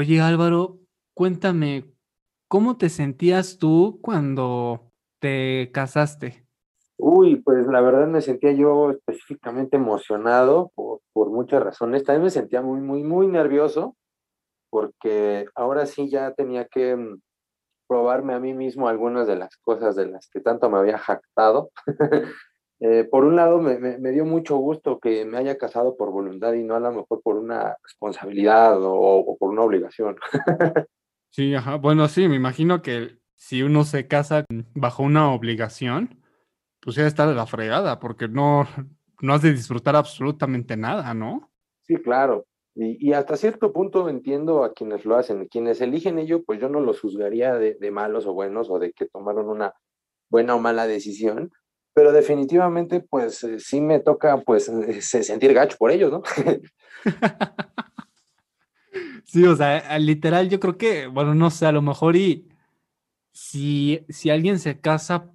Oye Álvaro, cuéntame, ¿cómo te sentías tú cuando te casaste? Uy, pues la verdad me sentía yo específicamente emocionado por, muchas razones. También me sentía muy, muy, muy nervioso porque ahora sí ya tenía que mm, probarme a mí mismo algunas de las cosas de las que tanto me había jactado. Eh, por un lado, me, me, dio mucho gusto que me haya casado por voluntad y no a lo mejor por una responsabilidad o, o por una obligación. sí, ajá. Bueno, sí, me imagino que si uno se casa bajo una obligación, pues ya está de la fregada, porque no, no has de disfrutar absolutamente nada, ¿no? Sí, claro. Y, hasta cierto punto entiendo a quienes lo hacen. Quienes eligen ello, pues yo no los juzgaría de, malos o buenos o de que tomaron una buena o mala decisión, pero definitivamente pues eh, sí me toca pues eh, sentir gacho por ellos, ¿no? sí, o sea, literal yo creo que, bueno, no sé, a lo mejor y si, si alguien se casa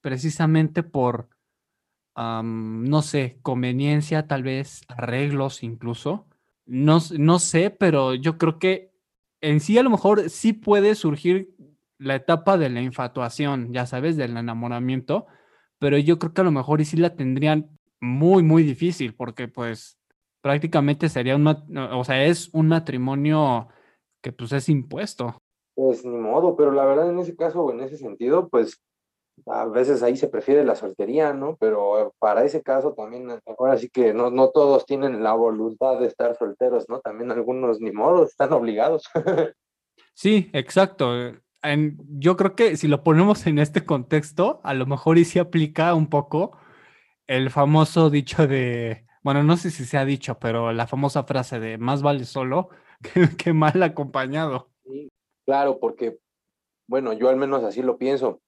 precisamente por, no sé, conveniencia, tal vez arreglos incluso, no, no sé, pero yo creo que en sí a lo mejor sí puede surgir la etapa de la infatuación, ya sabes, del enamoramiento, pero yo creo que a lo mejor sí la tendrían muy, muy difícil, porque pues prácticamente sería un, o sea, es un matrimonio que pues es impuesto. Pues ni modo, pero la verdad en ese caso o en ese sentido, pues a veces ahí se prefiere la soltería, ¿no? Pero para ese caso también, ahora sí que no, no todos tienen la voluntad de estar solteros, ¿no? También algunos ni modo, están obligados. sí, exacto. En, yo creo que si lo ponemos en este contexto, a lo mejor y se aplica un poco el famoso dicho de, bueno, no sé si se ha dicho, pero la famosa frase de más vale solo que, mal acompañado. Sí, claro, porque, bueno, yo al menos así lo pienso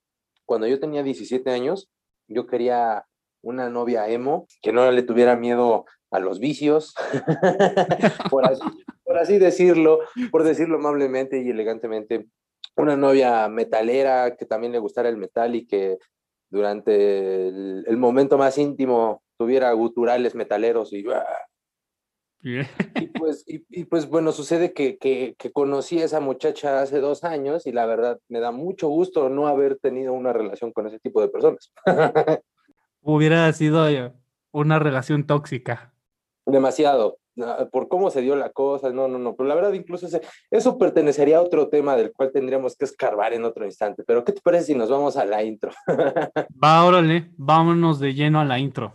cuando yo tenía 17 años, yo quería una novia emo que no le tuviera miedo a los vicios, por, así, decirlo, por decirlo amablemente y elegantemente, una novia metalera que también le gustara el metal y que durante el, momento más íntimo tuviera guturales metaleros y ¡ah! Y pues, y, pues bueno, sucede que, que, conocí a esa muchacha hace dos años y la verdad me da mucho gusto no haber tenido una relación con ese tipo de personas. Hubiera sido eh, una relación tóxica. Demasiado, por cómo se dio la cosa, no, no, no, pero la verdad incluso eso pertenecería a otro tema del cual tendríamos que escarbar en otro instante, pero ¿qué te parece si nos vamos a la intro? Va, órale, vámonos de lleno a la intro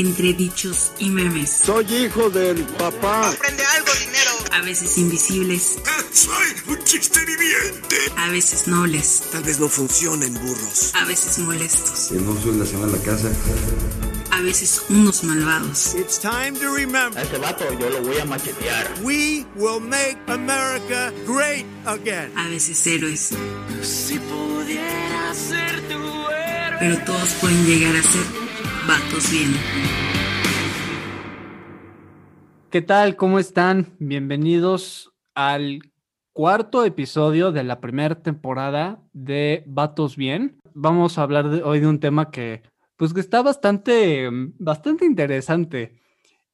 entre dichos y memes. Soy hijo del papá. Aprende algo, dinero. A veces invisibles. Soy un chiste viviente. A veces nobles. Tal vez no funcionen burros. A veces molestos. Que no soy la semana en la casa. A veces unos malvados. It's time to remember. A este vato yo lo voy a machetear. We will make America great again. A veces héroes. Si pudiera ser tu héroe. Pero todos pueden llegar a ser vatos bien. ¿Qué tal? ¿Cómo están? Bienvenidos al cuarto episodio de la primera temporada de Vatos Bien. Vamos a hablar hoy de un tema que, pues, que está bastante, bastante interesante.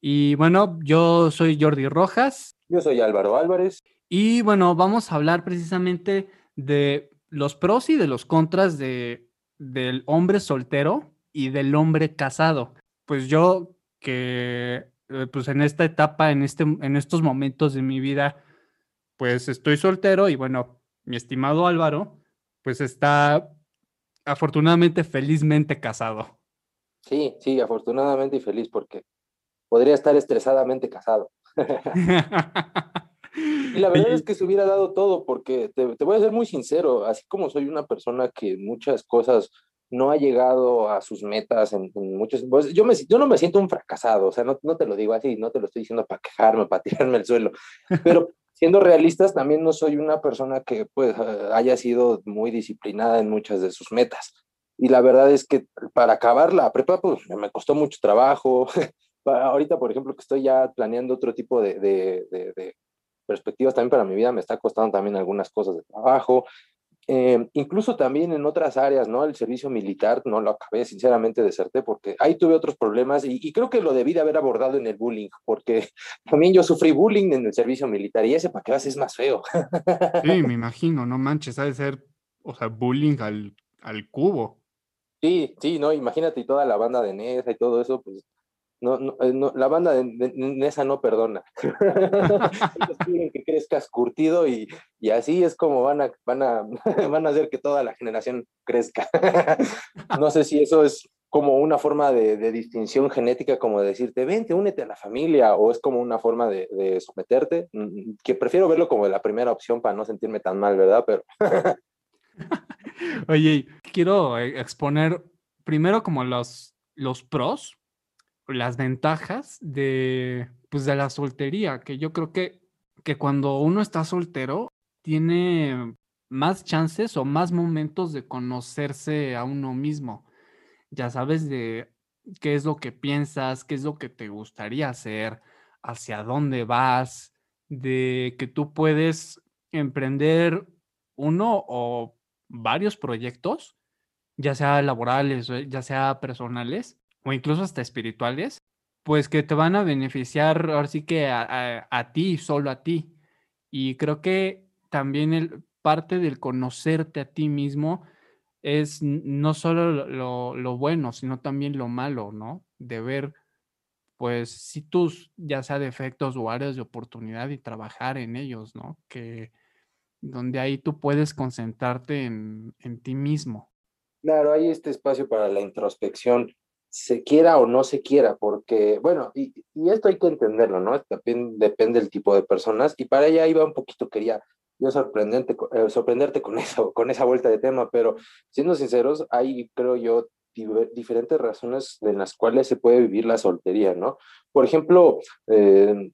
Y bueno, yo soy Jordi Rojas. Yo soy Álvaro Álvarez. Y bueno, vamos a hablar precisamente de los pros y de los contras de, del hombre soltero y del hombre casado. Pues yo que eh, pues en esta etapa, en, este, en estos momentos de mi vida, pues estoy soltero y bueno, mi estimado Álvaro, pues está afortunadamente felizmente casado. Sí, sí, afortunadamente y feliz porque podría estar estresadamente casado. y la verdad es que se hubiera dado todo porque te, te, voy a ser muy sincero, así como soy una persona que muchas cosas no ha llegado a sus metas en, muchos... Pues yo, me, yo no me siento un fracasado, o sea, no, no te lo digo así, no te lo estoy diciendo para quejarme, para tirarme al suelo, pero siendo realistas, también no soy una persona que pues haya sido muy disciplinada en muchas de sus metas. Y la verdad es que para acabar la prepa, pues me costó mucho trabajo. Ahorita, por ejemplo, que estoy ya planeando otro tipo de, de, de, de perspectivas también para mi vida, me está costando también algunas cosas de trabajo eh, incluso también en otras áreas, ¿no? El servicio militar, no lo acabé, sinceramente deserté porque ahí tuve otros problemas y, y, creo que lo debí de haber abordado en el bullying, porque también yo sufrí bullying en el servicio militar y ese para qué vas es más feo. Sí, me imagino, no manches, ha de ser, o sea, bullying al, al cubo. Sí, sí, no, imagínate y toda la banda de Nesa y todo eso, pues no, no, eh, no, la banda de, de, no perdona. Ellos quieren que crezcas curtido y, y, así es como van a, van, a, van a hacer que toda la generación crezca. no sé si eso es como una forma de, de, distinción genética, como decirte, vente, únete a la familia, o es como una forma de, someterte, mm, que prefiero verlo como la primera opción para no sentirme tan mal, ¿verdad? Pero... Oye, quiero eh, exponer primero como los, los pros las ventajas de, pues, de la soltería, que yo creo que, que cuando uno está soltero tiene más chances o más momentos de conocerse a uno mismo. Ya sabes de qué es lo que piensas, qué es lo que te gustaría hacer, hacia dónde vas, de que tú puedes emprender uno o varios proyectos, ya sea laborales, ya sea personales, o incluso hasta espirituales, pues que te van a beneficiar ahora sí que a, a, a ti, solo a ti. Y creo que también el, parte del conocerte a ti mismo es no solo lo, lo, bueno, sino también lo malo, ¿no? De ver, pues, si tus, ya sea defectos o áreas de oportunidad y trabajar en ellos, ¿no? Que donde ahí tú puedes concentrarte en, en ti mismo. Claro, hay este espacio para la introspección se quiera o no se quiera, porque, bueno, y, esto hay que entenderlo, ¿no? También depende del tipo de personas, y para ella iba un poquito, quería yo sorprendente, eh, sorprenderte con, eso, con esa vuelta de tema, pero siendo sinceros, hay, creo yo, diferentes razones en las cuales se puede vivir la soltería, ¿no? Por ejemplo, eh,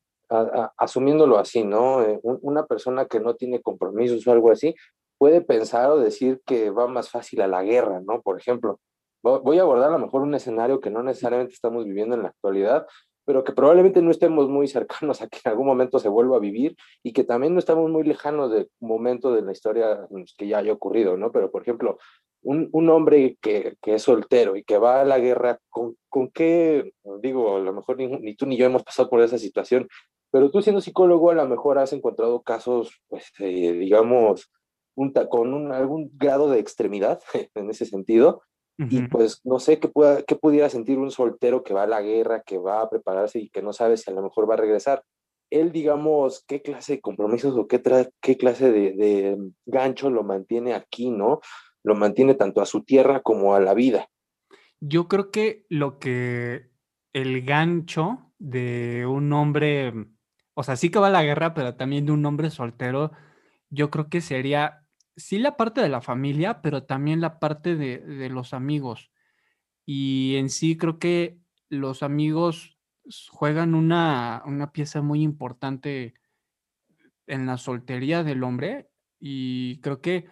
asumiéndolo así, ¿no? Eh, una persona que no tiene compromisos o algo así, puede pensar o decir que va más fácil a la guerra, ¿no? Por ejemplo, voy a abordar a lo mejor un escenario que no necesariamente estamos viviendo en la actualidad, pero que probablemente no estemos muy cercanos a que en algún momento se vuelva a vivir y que también no estamos muy lejanos del momento de la historia que ya haya ocurrido, ¿no? Pero, por ejemplo, un, un hombre que, que, es soltero y que va a la guerra, ¿con, con qué? Digo, a lo mejor ni, ni, tú ni yo hemos pasado por esa situación, pero tú siendo psicólogo a lo mejor has encontrado casos, pues, eh, digamos, un, con un, algún grado de extremidad en ese sentido, y pues no sé qué, pueda, qué pudiera sentir un soltero que va a la guerra, que va a prepararse y que no sabe si a lo mejor va a regresar. Él, digamos, qué clase de compromisos o qué, qué clase de, de, gancho lo mantiene aquí, ¿no? Lo mantiene tanto a su tierra como a la vida. Yo creo que lo que el gancho de un hombre, o sea, sí que va a la guerra, pero también de un hombre soltero, yo creo que sería sí la parte de la familia, pero también la parte de, de, los amigos. Y en sí creo que los amigos juegan una, una, pieza muy importante en la soltería del hombre. Y creo que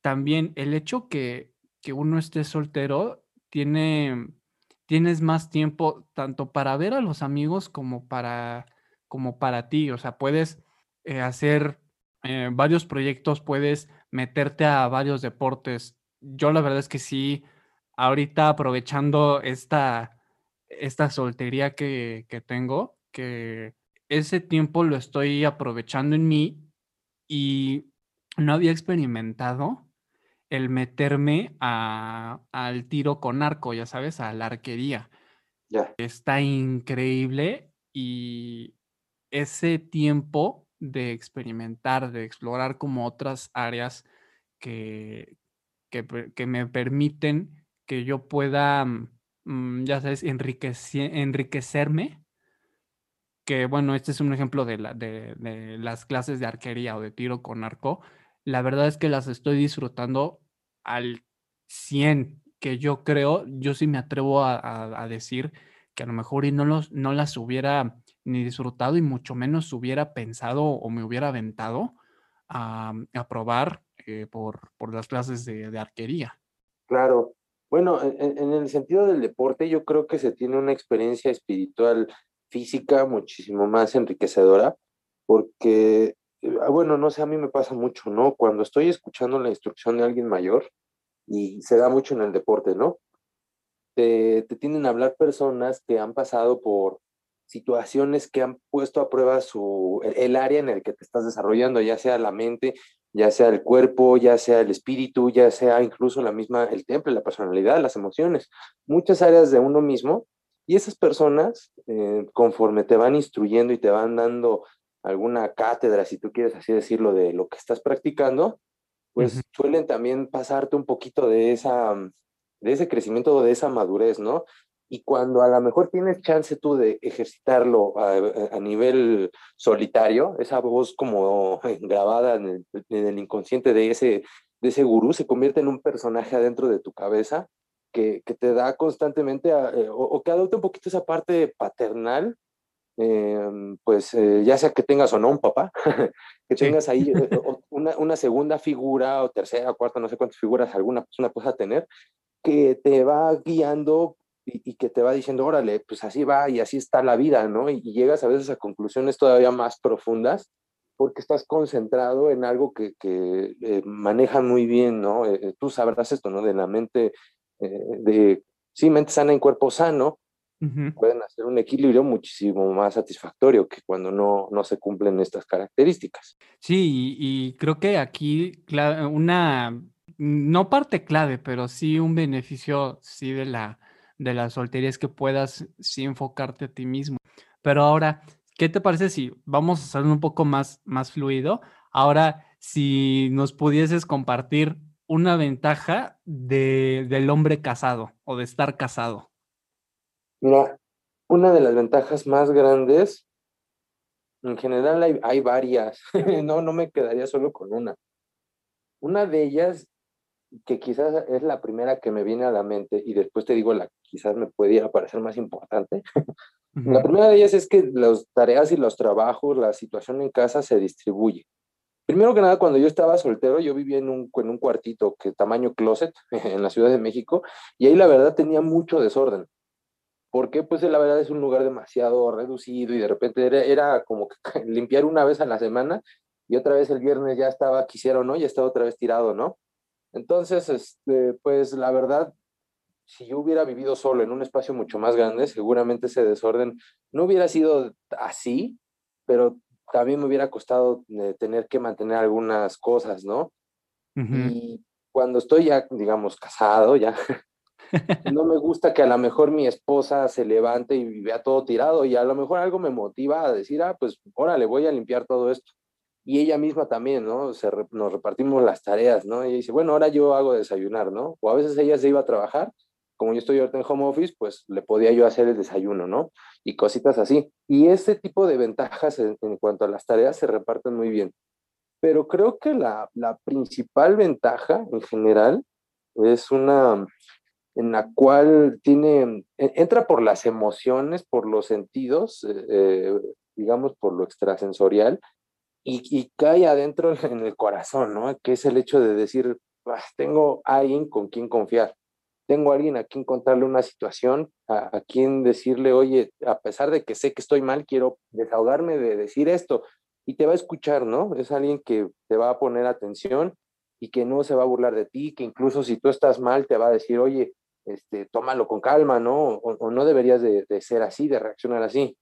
también el hecho que, que uno esté soltero tiene, tienes más tiempo tanto para ver a los amigos como para, como para ti. O sea, puedes eh, hacer eh, varios proyectos, puedes meterte a varios deportes. Yo la verdad es que sí, ahorita aprovechando esta, esta soltería que, que tengo, que ese tiempo lo estoy aprovechando en mí y no había experimentado el meterme a, al tiro con arco, ya sabes, a la arquería. Yeah. Está increíble y ese tiempo de experimentar, de explorar como otras áreas que, que, me permiten que yo pueda, mmm, ya sabes, enriquecer, enriquecerme. Que bueno, este es un ejemplo de, la, de, las clases de arquería o de tiro con arco. La verdad es que las estoy disfrutando al 100, que yo creo, yo sí me atrevo a decir que a lo mejor y no, los, no las hubiera ni disfrutado y mucho menos hubiera pensado o me hubiera aventado a, a probar eh, por, por, las clases de, arquería. Claro. Bueno, en, en, el sentido del deporte, yo creo que se tiene una experiencia espiritual física muchísimo más enriquecedora, porque eh, ah, bueno, no sé, a mí me pasa mucho, ¿no? Cuando estoy escuchando la instrucción de alguien mayor, y se da mucho en el deporte, ¿no? Te, te tienden a hablar personas que han pasado por situaciones que han puesto a prueba su, el área en el que te estás desarrollando, ya sea la mente, ya sea el cuerpo, ya sea el espíritu, ya sea incluso la misma, el temple, la personalidad, las emociones, muchas áreas de uno mismo. Y esas personas, eh, conforme te van instruyendo y te van dando alguna cátedra, si tú quieres así decirlo, de lo que estás practicando, pues suelen también pasarte un poquito de esa, de ese crecimiento, de esa madurez, ¿no? Y cuando a lo mejor tienes chance tú de ejercitarlo a, nivel solitario, esa voz como grabada en el, inconsciente de ese, de ese gurú se convierte en un personaje adentro de tu cabeza que, que te da constantemente, eh, o, que adopta un poquito esa parte paternal, em, pues eh, ya sea que tengas o no un papá, que tengas ahí eh, una, una, segunda figura o tercera, cuarta, no sé cuántas figuras alguna persona pueda tener, que te va guiando y, que te va diciendo, órale, pues así va y así está la vida, ¿no? Y, llegas a veces a conclusiones todavía más profundas porque estás concentrado en algo que, que eh, manejan muy bien, ¿no? Eh, eh, tú sabrás esto, ¿no? De la mente, de, sí, mente sana en cuerpo sano, pueden hacer un equilibrio muchísimo más satisfactorio que cuando no, no se cumplen estas características. Sí, y, y creo que aquí una, no parte clave, pero sí un beneficio, sí, de la de la soltería es que puedas sí enfocarte a ti mismo. Pero ahora, ¿qué te parece si vamos a hacer un poco más, más fluido? Ahora, si nos pudieses compartir una ventaja de, del hombre casado o de estar casado. Mira, una de las ventajas más grandes, en general hay, hay varias, no, no me quedaría solo con una. Una de ellas que quizás es la primera que me viene a la mente y después te digo la quizás me pudiera parecer más importante. La primera de ellas es que las tareas y los trabajos, la situación en casa se distribuye. Primero que nada, cuando yo estaba soltero, yo vivía en un, en un cuartito que tamaño closet en la Ciudad de México y ahí la verdad tenía mucho desorden. Porque pues la verdad es un lugar demasiado reducido y de repente era, era como que limpiar una vez a la semana y otra vez el viernes ya estaba, quisieron, ¿no? Ya estaba otra vez tirado, ¿no? Entonces, este, pues la verdad, si yo hubiera vivido solo en un espacio mucho más grande, seguramente ese desorden no hubiera sido así, pero también me hubiera costado eh, tener que mantener algunas cosas, ¿no? Y cuando estoy ya, digamos, casado, ya, no me gusta que a lo mejor mi esposa se levante y vea todo tirado y a lo mejor algo me motiva a decir, ah, pues órale, voy a limpiar todo esto y ella misma también, ¿no? Se nos repartimos las tareas, ¿no? Ella dice, bueno, ahora yo hago desayunar, ¿no? O a veces ella se iba a trabajar, como yo estoy ahorita en home office, pues le podía yo hacer el desayuno, ¿no? Y cositas así. Y este tipo de ventajas en, cuanto a las tareas se reparten muy bien. Pero creo que la, la principal ventaja en general es una en la cual tiene, entra por las emociones, por los sentidos, eh, eh, digamos, por lo extrasensorial, y, cae adentro en el corazón, ¿no? Que es el hecho de decir, ah, tengo alguien con quien confiar, tengo alguien a quien contarle una situación, a, quien decirle, oye, a pesar de que sé que estoy mal, quiero desahogarme de decir esto, y te va a escuchar, ¿no? Es alguien que te va a poner atención y que no se va a burlar de ti, que incluso si tú estás mal, te va a decir, oye, este, tómalo con calma, ¿no? O, no deberías de, de ser así, de reaccionar así.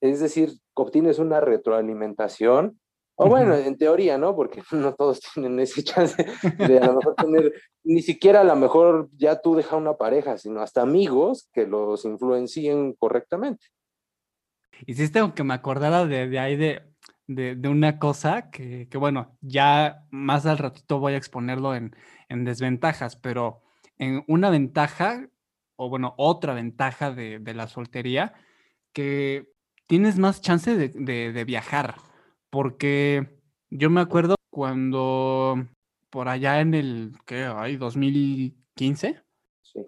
Es decir, obtienes una retroalimentación o bueno, en teoría, ¿no? Porque no todos tienen ese chance de a lo mejor tener, ni siquiera a lo mejor ya tú deja una pareja, sino hasta amigos que los influencien correctamente. Hiciste que me acordara de, ahí de, de, una cosa que, que, bueno, ya más al ratito voy a exponerlo en, en desventajas, pero en una ventaja, o bueno, otra ventaja de, de la soltería, que tienes más chance de, de viajar porque yo me acuerdo cuando por allá en el, ¿qué hay? 2015,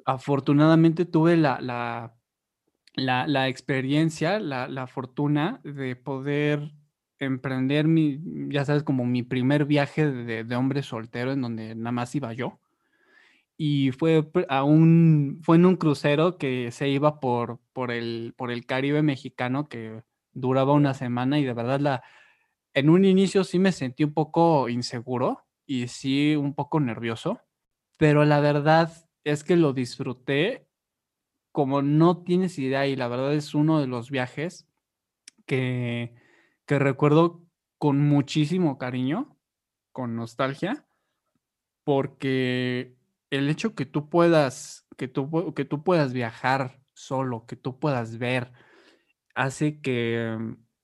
afortunadamente tuve la, la, la, experiencia, la, la, fortuna de poder emprender mi, ya sabes, como mi primer viaje de, de, hombre soltero en donde nada más iba yo. Y fue, a un, fue en un crucero que se iba por, por, el, por el Caribe mexicano que duraba una semana y de verdad la, en un inicio sí me sentí un poco inseguro y sí un poco nervioso, pero la verdad es que lo disfruté como no tienes idea y la verdad es uno de los viajes que, que recuerdo con muchísimo cariño, con nostalgia, porque el hecho que tú puedas, que tú, que tú puedas viajar solo, que tú puedas ver, hace que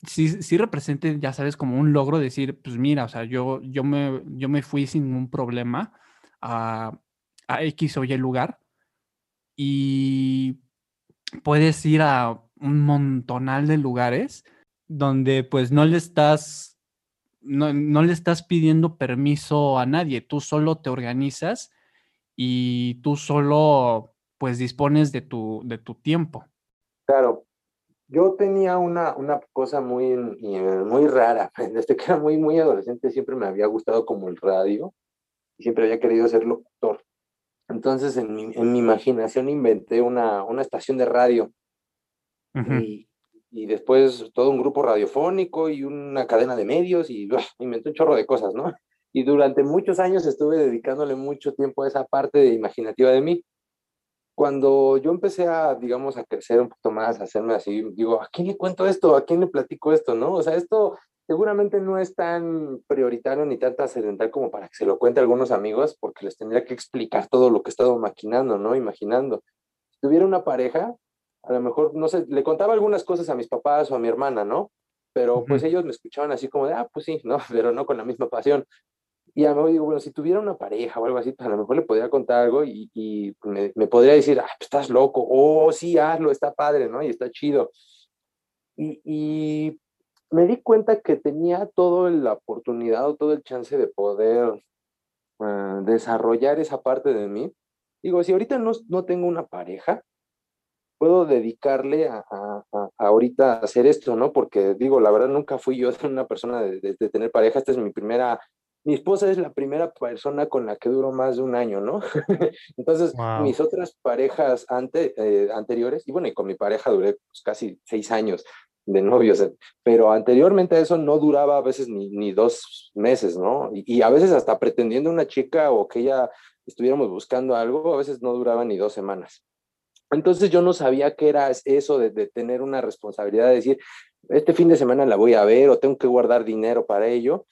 sí, sí represente, ya sabes, como un logro decir, pues mira, o sea, yo, yo, me, yo me fui sin ningún problema a, a X o Y lugar y puedes ir a un montonal de lugares donde pues no le estás, no, no le estás pidiendo permiso a nadie, tú solo te organizas y tú solo pues dispones de tu, de tu tiempo. Claro, yo tenía una, una cosa muy, eh, muy rara. Desde que era muy, muy adolescente siempre me había gustado como el radio y siempre había querido ser locutor. Entonces en mi, en mi imaginación inventé una, una estación de radio y, y, después todo un grupo radiofónico y una cadena de medios y inventé un chorro de cosas, ¿no? Y durante muchos años estuve dedicándole mucho tiempo a esa parte de imaginativa de mí cuando yo empecé a, digamos, a crecer un poquito más, a hacerme así, digo, ¿a quién le cuento esto? ¿A quién le platico esto? ¿No? O sea, esto seguramente no es tan prioritario ni tan trascendental como para que se lo cuente a algunos amigos, porque les tendría que explicar todo lo que he estado maquinando, ¿no? Imaginando. Si tuviera una pareja, a lo mejor, no sé, le contaba algunas cosas a mis papás o a mi hermana, ¿no? Pero pues ellos me escuchaban así como de, ah, pues sí, ¿no? Pero no con la misma pasión. Y a lo mejor digo, bueno, si tuviera una pareja o algo así, pues a lo mejor le podría contar algo y, y me, me, podría decir, ah, pues estás loco, oh, sí, hazlo, está padre, ¿no? Y está chido. Y, y me di cuenta que tenía toda la oportunidad o todo el chance de poder uh, desarrollar esa parte de mí. Digo, si ahorita no, no tengo una pareja, puedo dedicarle a, a, a, ahorita hacer esto, ¿no? Porque digo, la verdad nunca fui yo una persona de, de, de tener pareja, esta es mi primera mi esposa es la primera persona con la que duró más de un año, ¿no? Entonces, wow. mis otras parejas ante, eh, anteriores, y bueno, y con mi pareja duré pues, casi seis años de novios, pero anteriormente a eso no duraba a veces ni, ni dos meses, ¿no? Y, y, a veces hasta pretendiendo una chica o que ella estuviéramos buscando algo, a veces no duraba ni dos semanas. Entonces yo no sabía qué era eso de, de tener una responsabilidad de decir, este fin de semana la voy a ver o tengo que guardar dinero para ello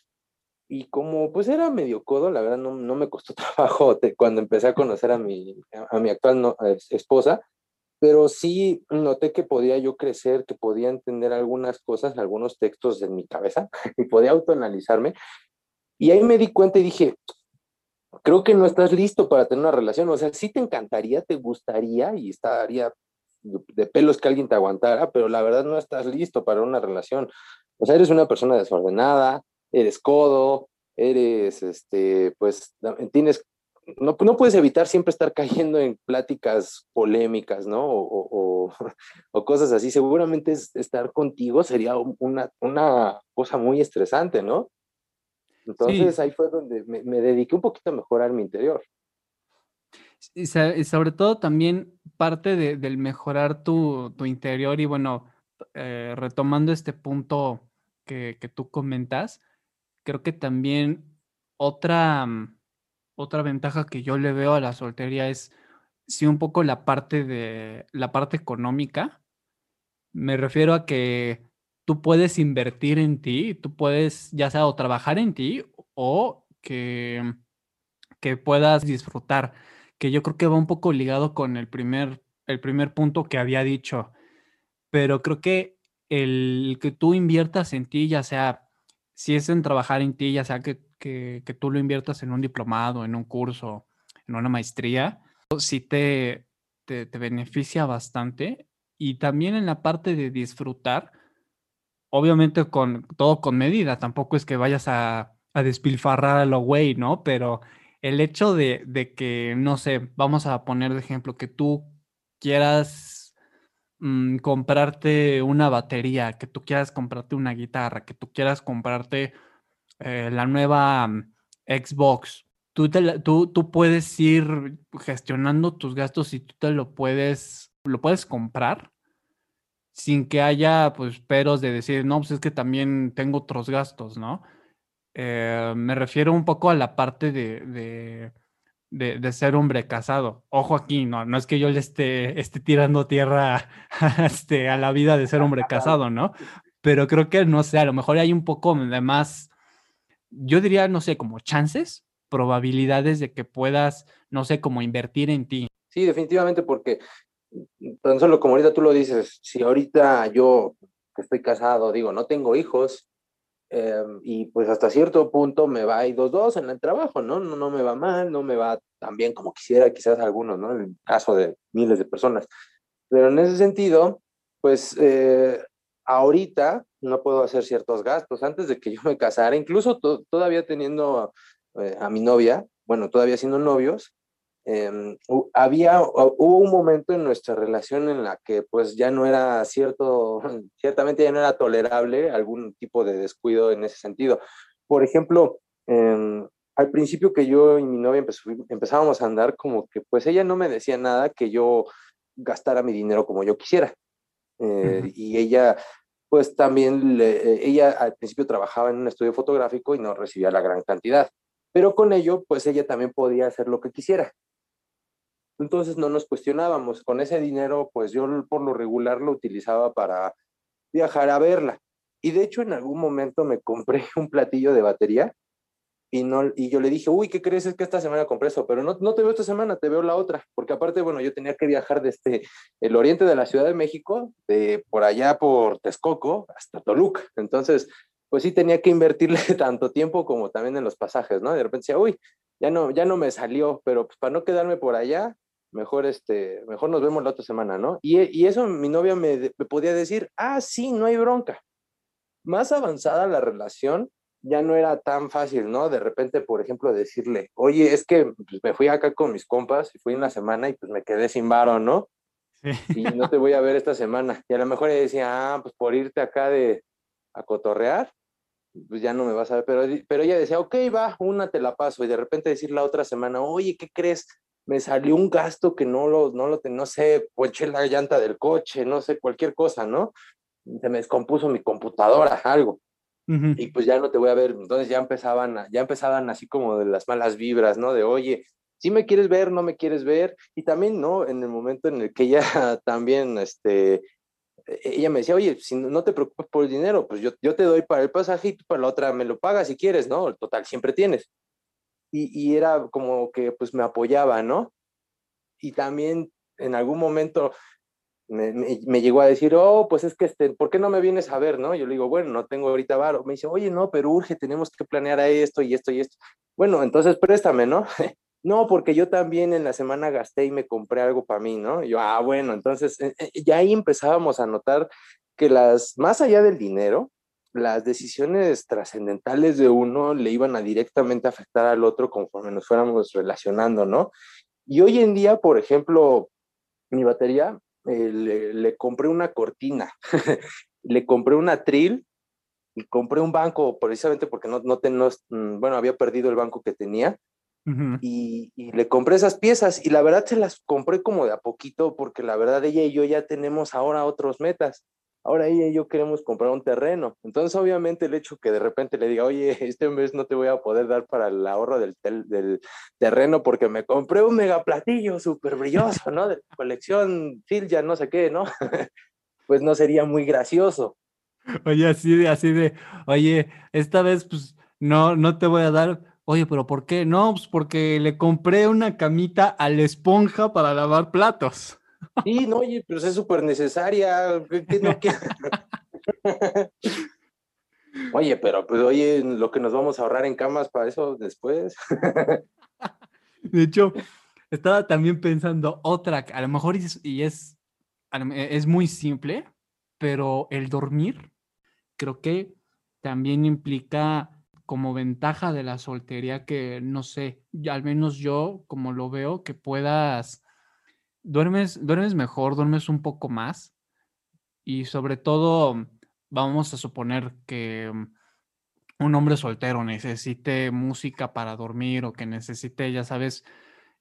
y como pues era medio codo, la verdad no, no me costó trabajo cuando empecé a conocer a mi, a mi actual no, esposa, pero sí noté que podía yo crecer, que podía entender algunas cosas, algunos textos en mi cabeza y podía autoanalizarme. Y ahí me di cuenta y dije, creo que no estás listo para tener una relación, o sea, sí te encantaría, te gustaría y estaría de pelos que alguien te aguantara, pero la verdad no estás listo para una relación. O sea, eres una persona desordenada, eres codo, eres, este, pues, tienes, no, no puedes evitar siempre estar cayendo en pláticas polémicas, ¿no? O, o, o cosas así. Seguramente es, estar contigo sería una, una cosa muy estresante, ¿no? Entonces sí. ahí fue donde me, me, dediqué un poquito a mejorar mi interior. Y sobre todo también parte de, del mejorar tu, tu, interior y bueno, eh, retomando este punto que, que tú comentas, creo que también otra, mm, otra ventaja que yo le veo a la soltería es sí un poco la parte de la parte económica. Me refiero a que tú puedes invertir en ti, tú puedes ya sea o trabajar en ti o que, que puedas disfrutar, que yo creo que va un poco ligado con el primer, el primer punto que había dicho, pero creo que el que tú inviertas en ti, ya sea si es en trabajar en ti, ya sea que, que, que, tú lo inviertas en un diplomado, en un curso, en una maestría, sí te, te, beneficia bastante. Y también en la parte de disfrutar, obviamente con todo con medida, tampoco es que vayas a, a despilfarrar a lo güey, ¿no? Pero el hecho de, de que, no sé, vamos a poner de ejemplo, que tú quieras mmm, comprarte una batería, que tú quieras comprarte una guitarra, que tú quieras comprarte eh, la nueva um, Xbox, tú, tú, tú puedes ir gestionando tus gastos y tú te lo puedes, lo puedes comprar sin que haya, pues, peros de decir, no, pues es que también tengo otros gastos, ¿no? Eh, me refiero un poco a la parte de, de- de ser hombre casado. Ojo aquí, no, no es que yo le esté, esté tirando tierra este, a la vida de ser hombre casado, ¿no? Pero creo que, no sé, a lo mejor hay un poco de más, yo diría, no sé, como chances, probabilidades de que puedas, no sé, como invertir en ti. Sí, definitivamente, porque tan solo como ahorita tú lo dices, si ahorita yo estoy casado, digo, no tengo hijos, em, y pues hasta cierto punto me va ahí dos dos en el trabajo, ¿no? ¿no? No me va mal, no me va tan bien como quisiera quizás algunos, ¿no? En el caso de miles de personas. Pero en ese sentido, pues eh, ahorita no puedo hacer ciertos gastos. Antes de que yo me casara, incluso to- todavía teniendo eh, a mi novia, bueno, todavía siendo novios, hu- había, hu- hubo un momento en nuestra relación en la que pues ya no era cierto, ciertamente ya no era tolerable algún tipo de descuido en ese sentido. Por ejemplo, em, al principio que yo y mi novia empezó- empezábamos a andar, como que pues ella no me decía nada que yo gastara mi dinero como yo quisiera. Eh, Ujú. Y ella, pues también, le- eh, ella al principio trabajaba en un estudio fotográfico y no recibía la gran cantidad, pero con ello, pues ella también podía hacer lo que quisiera. Entonces no nos cuestionábamos. Con ese dinero, pues yo por lo regular lo utilizaba para viajar a verla. Y de hecho, en algún momento me compré un platillo de batería y, no, y yo le dije, uy, ¿qué crees? Es que esta semana compré eso, pero no, no te veo esta semana, te veo la otra. Porque aparte, bueno, yo tenía que viajar desde el oriente de la Ciudad de México, de por allá por Texcoco hasta Toluca. Entonces, pues sí tenía que invertirle tanto tiempo como también en los pasajes, ¿no? De repente decía, uy, ya no, ya no me salió, pero pues para no quedarme por allá, mejor, este, mejor nos vemos la otra semana, ¿no? Y, y eso mi novia me, me podía decir, ah, sí, no hay bronca. Más avanzada la relación, ya no era tan fácil, ¿no? De repente, por ejemplo, decirle, oye, es que pues, me fui acá con mis compas y fui una semana y pues me quedé sin varo, ¿no? Sí. Y no te voy a ver esta semana. Y a lo mejor ella decía, ah, pues por irte acá de a cotorrear, pues ya no me vas a ver. Pero, pero ella decía, ok, va, una te la paso. Y de repente decir la otra semana, oye, ¿qué crees? Me salió un gasto que no lo, no lo, no sé, ponché la llanta del coche, no sé, cualquier cosa, ¿no? Se me descompuso mi computadora, algo y pues ya no te voy a ver. Entonces ya empezaban, a- ya empezaban así como de las malas vibras, ¿no? De oye, si me quieres ver, no me quieres ver. Y también, ¿no? En el momento en el que ella también, este, ella me decía, oye, si no te preocupes por el dinero, pues yo, yo te doy para el pasaje y tú para la otra me lo pagas si quieres, ¿no? Total, siempre tienes. Y, era como que pues me apoyaba, ¿no? Y también en algún momento me, llegó a decir, oh, pues es que, este, ¿por qué no me vienes a ver, no? Yo le digo, bueno, no tengo ahorita varo. Me dice, oye, no, pero urge, tenemos que planear esto y esto y esto. Bueno, entonces préstame, ¿no? no, porque yo también en la semana gasté y me compré algo para mí, ¿no? Y yo, ah, bueno, entonces eh, eh, ya ahí empezábamos a notar que las, más allá del dinero, las decisiones trascendentales de uno le iban a directamente afectar al otro conforme nos fuéramos relacionando, ¿no? Y hoy en día, por ejemplo, mi batería, eh, le, le compré una cortina, le compré una tril y compré un banco precisamente porque no, no, ten- no mm, bueno, había perdido el banco que tenía y, y le compré esas piezas y la verdad se las compré como de a poquito porque la verdad ella y yo ya tenemos ahora otros metas. Ahora ella y yo queremos comprar un terreno. Entonces, obviamente, el hecho que de repente le diga, oye, este mes no te voy a poder dar para el ahorro del, del terreno porque me compré un mega platillo súper brilloso, ¿no? De colección Silja, no sé qué, ¿no? pues no sería muy gracioso. Oye, así de, así de, oye, esta vez pues no, no te voy a dar, oye, pero ¿por qué? No, pues porque le compré una camita a la esponja para lavar platos. Sí, no, oye, pero es súper necesaria. ¿qué- qué no quiere? oye, pero pues oye, lo que nos vamos a ahorrar en camas para eso después. De hecho, estaba también pensando otra, a lo mejor es, y es, es muy simple, pero el dormir creo que también implica como ventaja de la soltería que, no sé, al menos yo como lo veo, que puedas, duermes, duermes mejor, duermes un poco más y sobre todo vamos a suponer que mm, un hombre soltero necesite música para dormir o que necesite, ya sabes,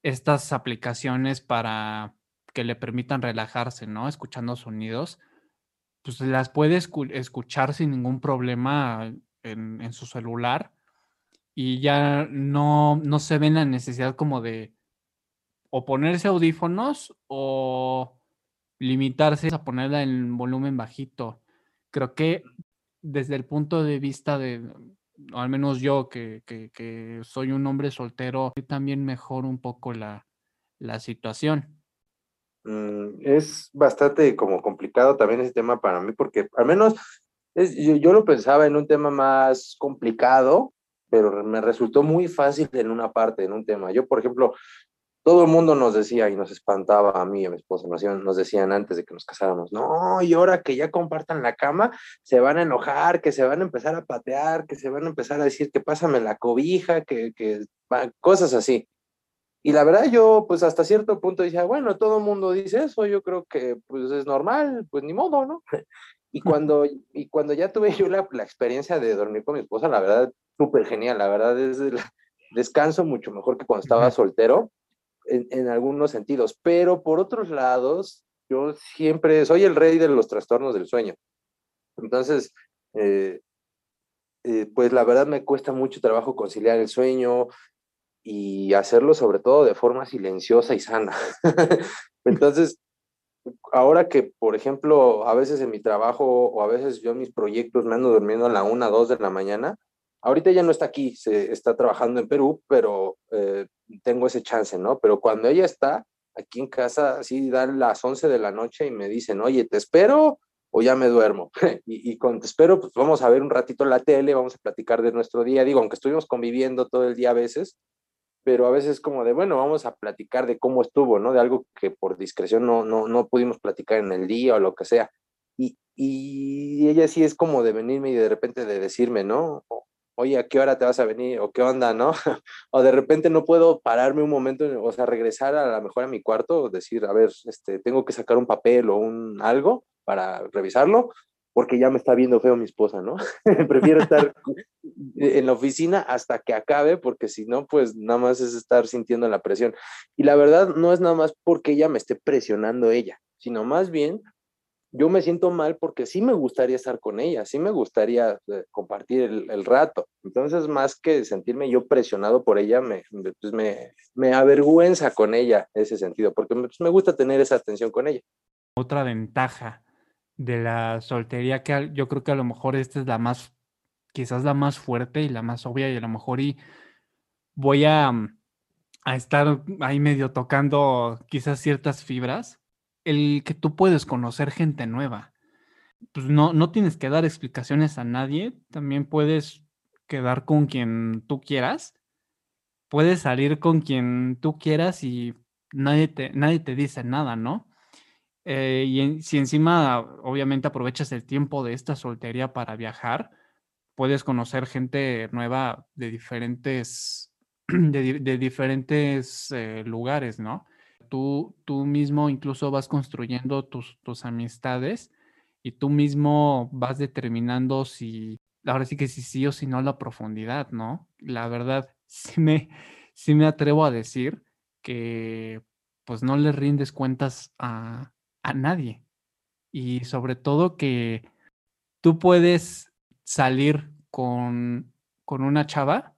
estas aplicaciones para que le permitan relajarse, ¿no? Escuchando sonidos. pues las puede escuchar sin ningún problema en, en, su celular y ya no, no se ven la necesidad como de o ponerse audífonos o limitarse a ponerla en volumen bajito. Creo que desde el punto de vista de, o al menos yo que, que, que soy un hombre soltero, también mejor un poco la, la situación. Mm, es bastante como complicado también ese tema para mí, porque al menos es, yo, yo, lo pensaba en un tema más complicado, pero me resultó muy fácil en una parte, en un tema. Yo, por ejemplo, todo el mundo nos decía y nos espantaba a mí y a mi esposa, nos, nos decían antes de que nos casáramos, no, y ahora que ya compartan la cama, se van a enojar, que se van a empezar a patear, que se van a empezar a decir que pásame la cobija, que, que cosas así. Y la verdad yo, pues hasta cierto punto decía, bueno, todo el mundo dice eso, yo creo que pues es normal, pues ni modo, ¿no? Y cuando, y cuando ya tuve yo la, la experiencia de dormir con mi esposa, la verdad, súper genial, la verdad es descanso mucho mejor que cuando estaba soltero, en, algunos sentidos, pero por otros lados, yo siempre soy el rey de los trastornos del sueño. Entonces, eh, eh, pues la verdad me cuesta mucho trabajo conciliar el sueño, y hacerlo sobre todo de forma silenciosa y sana. Entonces, ahora que, por ejemplo, a veces en mi trabajo o a veces yo mis proyectos me ando durmiendo a la una, dos de la mañana, ahorita ya no está aquí, se está trabajando en Perú, pero eh, tengo ese chance, ¿no? Pero cuando ella está aquí en casa, así dan las 11 de la noche y me dicen, oye, ¿te espero o ya me duermo? y, y cuando te espero, pues vamos a ver un ratito la tele, vamos a platicar de nuestro día. Digo, aunque estuvimos conviviendo todo el día a veces, pero a veces como de, bueno, vamos a platicar de cómo estuvo, ¿no? De algo que por discreción no, no, no pudimos platicar en el día o lo que sea. Y, y ella sí es como de venirme y de repente de decirme, ¿no? Oye, ¿a qué hora te vas a venir? ¿O qué onda, no? o de repente no puedo pararme un momento, o sea, regresar a lo mejor a mi cuarto, decir, a ver, este, tengo que sacar un papel o un algo para revisarlo, porque ya me está viendo feo mi esposa, ¿no? Prefiero estar en la oficina hasta que acabe, porque si no, pues nada más es estar sintiendo la presión. Y la verdad no es nada más porque ella me esté presionando ella, sino más bien yo me siento mal porque sí me gustaría estar con ella, sí me gustaría eh, compartir el, rato. Entonces, más que sentirme yo presionado por ella, me, pues me, me avergüenza con ella ese sentido, porque pues me gusta tener esa atención con ella. Otra ventaja de la soltería, que yo creo que a lo mejor esta es la más, quizás la más fuerte y la más obvia y a lo mejor y voy a, mm, a estar ahí medio tocando quizás ciertas fibras, el que tú puedes conocer gente nueva. Pues no, no tienes que dar explicaciones a nadie, también puedes quedar con quien tú quieras, puedes salir con quien tú quieras y nadie te, nadie te dice nada, ¿no? Eh, y si encima, obviamente, aprovechas el tiempo de esta soltería para viajar, puedes conocer gente nueva de diferentes, de diferentes eh, lugares, ¿no? Tú, tú mismo incluso vas construyendo tus, tus amistades y tú mismo vas determinando si, ahora sí que si sí o si no la profundidad, ¿no? La verdad, sí me, me atrevo a decir que pues no le rindes cuentas a, a nadie. Y sobre todo que tú puedes salir con, con una chava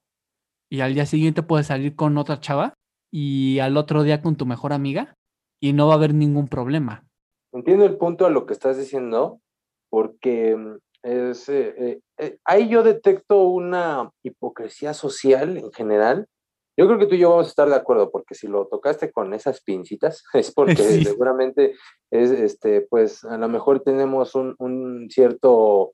y al día siguiente puedes salir con otra chava y al otro día con tu mejor amiga y no va a haber ningún problema. Entiendo el punto a lo que estás diciendo porque mm, es, eh, eh, eh, ahí yo detecto una hipocresía social en general yo creo que tú y yo vamos a estar de acuerdo, porque si lo tocaste con esas pincitas, es porque sí. seguramente es, este, pues a lo mejor tenemos un, un, cierto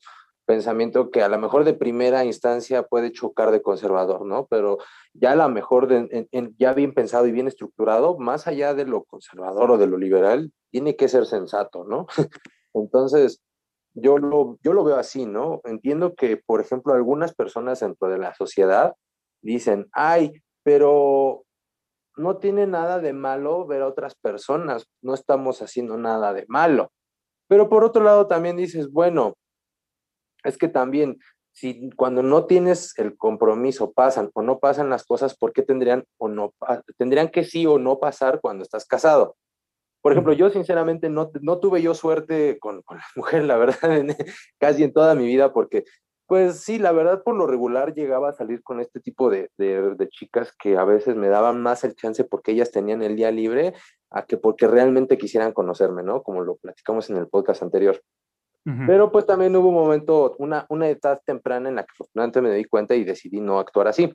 pensamiento que a lo mejor de primera instancia puede chocar de conservador, ¿no? Pero ya a lo mejor de, ya bien pensado y bien estructurado, más allá de lo conservador o de lo liberal, tiene que ser sensato, ¿no? Entonces, yo lo, yo lo veo así, ¿no? Entiendo que, por ejemplo, algunas personas dentro de la sociedad dicen, ay, pero no tiene nada de malo ver a otras personas, no estamos haciendo nada de malo. Pero por otro lado también dices, bueno, es que también si cuando no tienes el compromiso pasan o no pasan las cosas, ¿por qué tendrían o no tendrían que sí o no pasar cuando estás casado? Por ejemplo, yo sinceramente no, no tuve yo suerte con, con la mujer, la verdad, en- casi en toda mi vida, porque pues sí, la verdad por lo regular llegaba a salir con este tipo de, de, de chicas que a veces me daban más el chance porque ellas tenían el día libre a que porque realmente quisieran conocerme, ¿no? Como lo platicamos en el podcast anterior. Pero pues también hubo un momento, una, una edad temprana en la que afortunadamente me di cuenta y decidí no actuar así.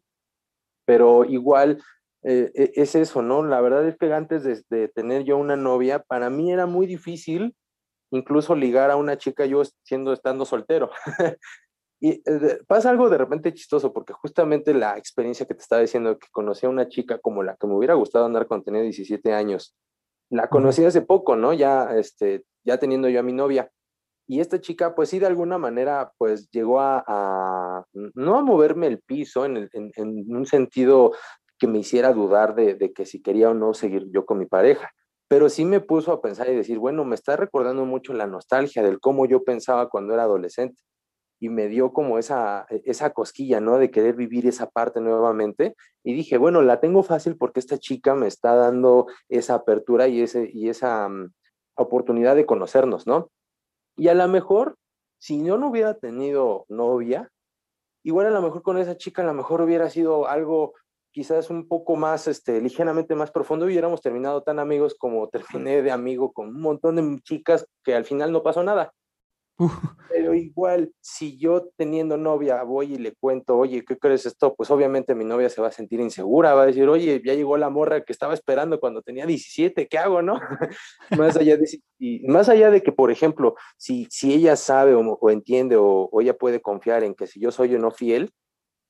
Pero igual eh, e- es eso, ¿no? La verdad es que antes de, de tener yo una novia, para mí era muy difícil incluso ligar a una chica yo siendo estando soltero. y eh, pasa algo de repente chistoso, porque justamente la experiencia que te estaba diciendo, que conocí a una chica como la que me hubiera gustado andar cuando tenía 17 años, la conocí hace poco, ¿no? Ya, este, ya teniendo yo a mi novia. Y esta chica, pues sí, de alguna manera, pues llegó a, no moverme el piso en, un sentido que me hiciera dudar de, que si quería o no seguir yo con mi pareja, pero sí me puso a pensar y decir, bueno, me está recordando mucho la nostalgia del cómo yo pensaba cuando era adolescente y me dio como esa, esa cosquilla, ¿no? De querer vivir esa parte nuevamente. Y dije, bueno, la tengo fácil porque esta chica me está dando esa apertura y, ese, y esa mm, oportunidad de conocernos, ¿no? Y a lo mejor, si yo no hubiera tenido novia, igual a lo mejor con esa chica, a lo mejor hubiera sido algo quizás un poco más, este, ligeramente más profundo y hubiéramos terminado tan amigos como terminé de amigo con un montón de chicas que al final no pasó nada. Pero igual, si yo teniendo novia voy y le cuento, oye, ¿qué crees esto? Pues obviamente mi novia se va a sentir insegura, va a decir, oye, ya llegó la morra que estaba esperando cuando tenía 17, ¿qué hago, no? más, allá de, y más allá de que, por ejemplo, si, si ella sabe o, o entiende o, o ella puede confiar en que si yo soy o no fiel,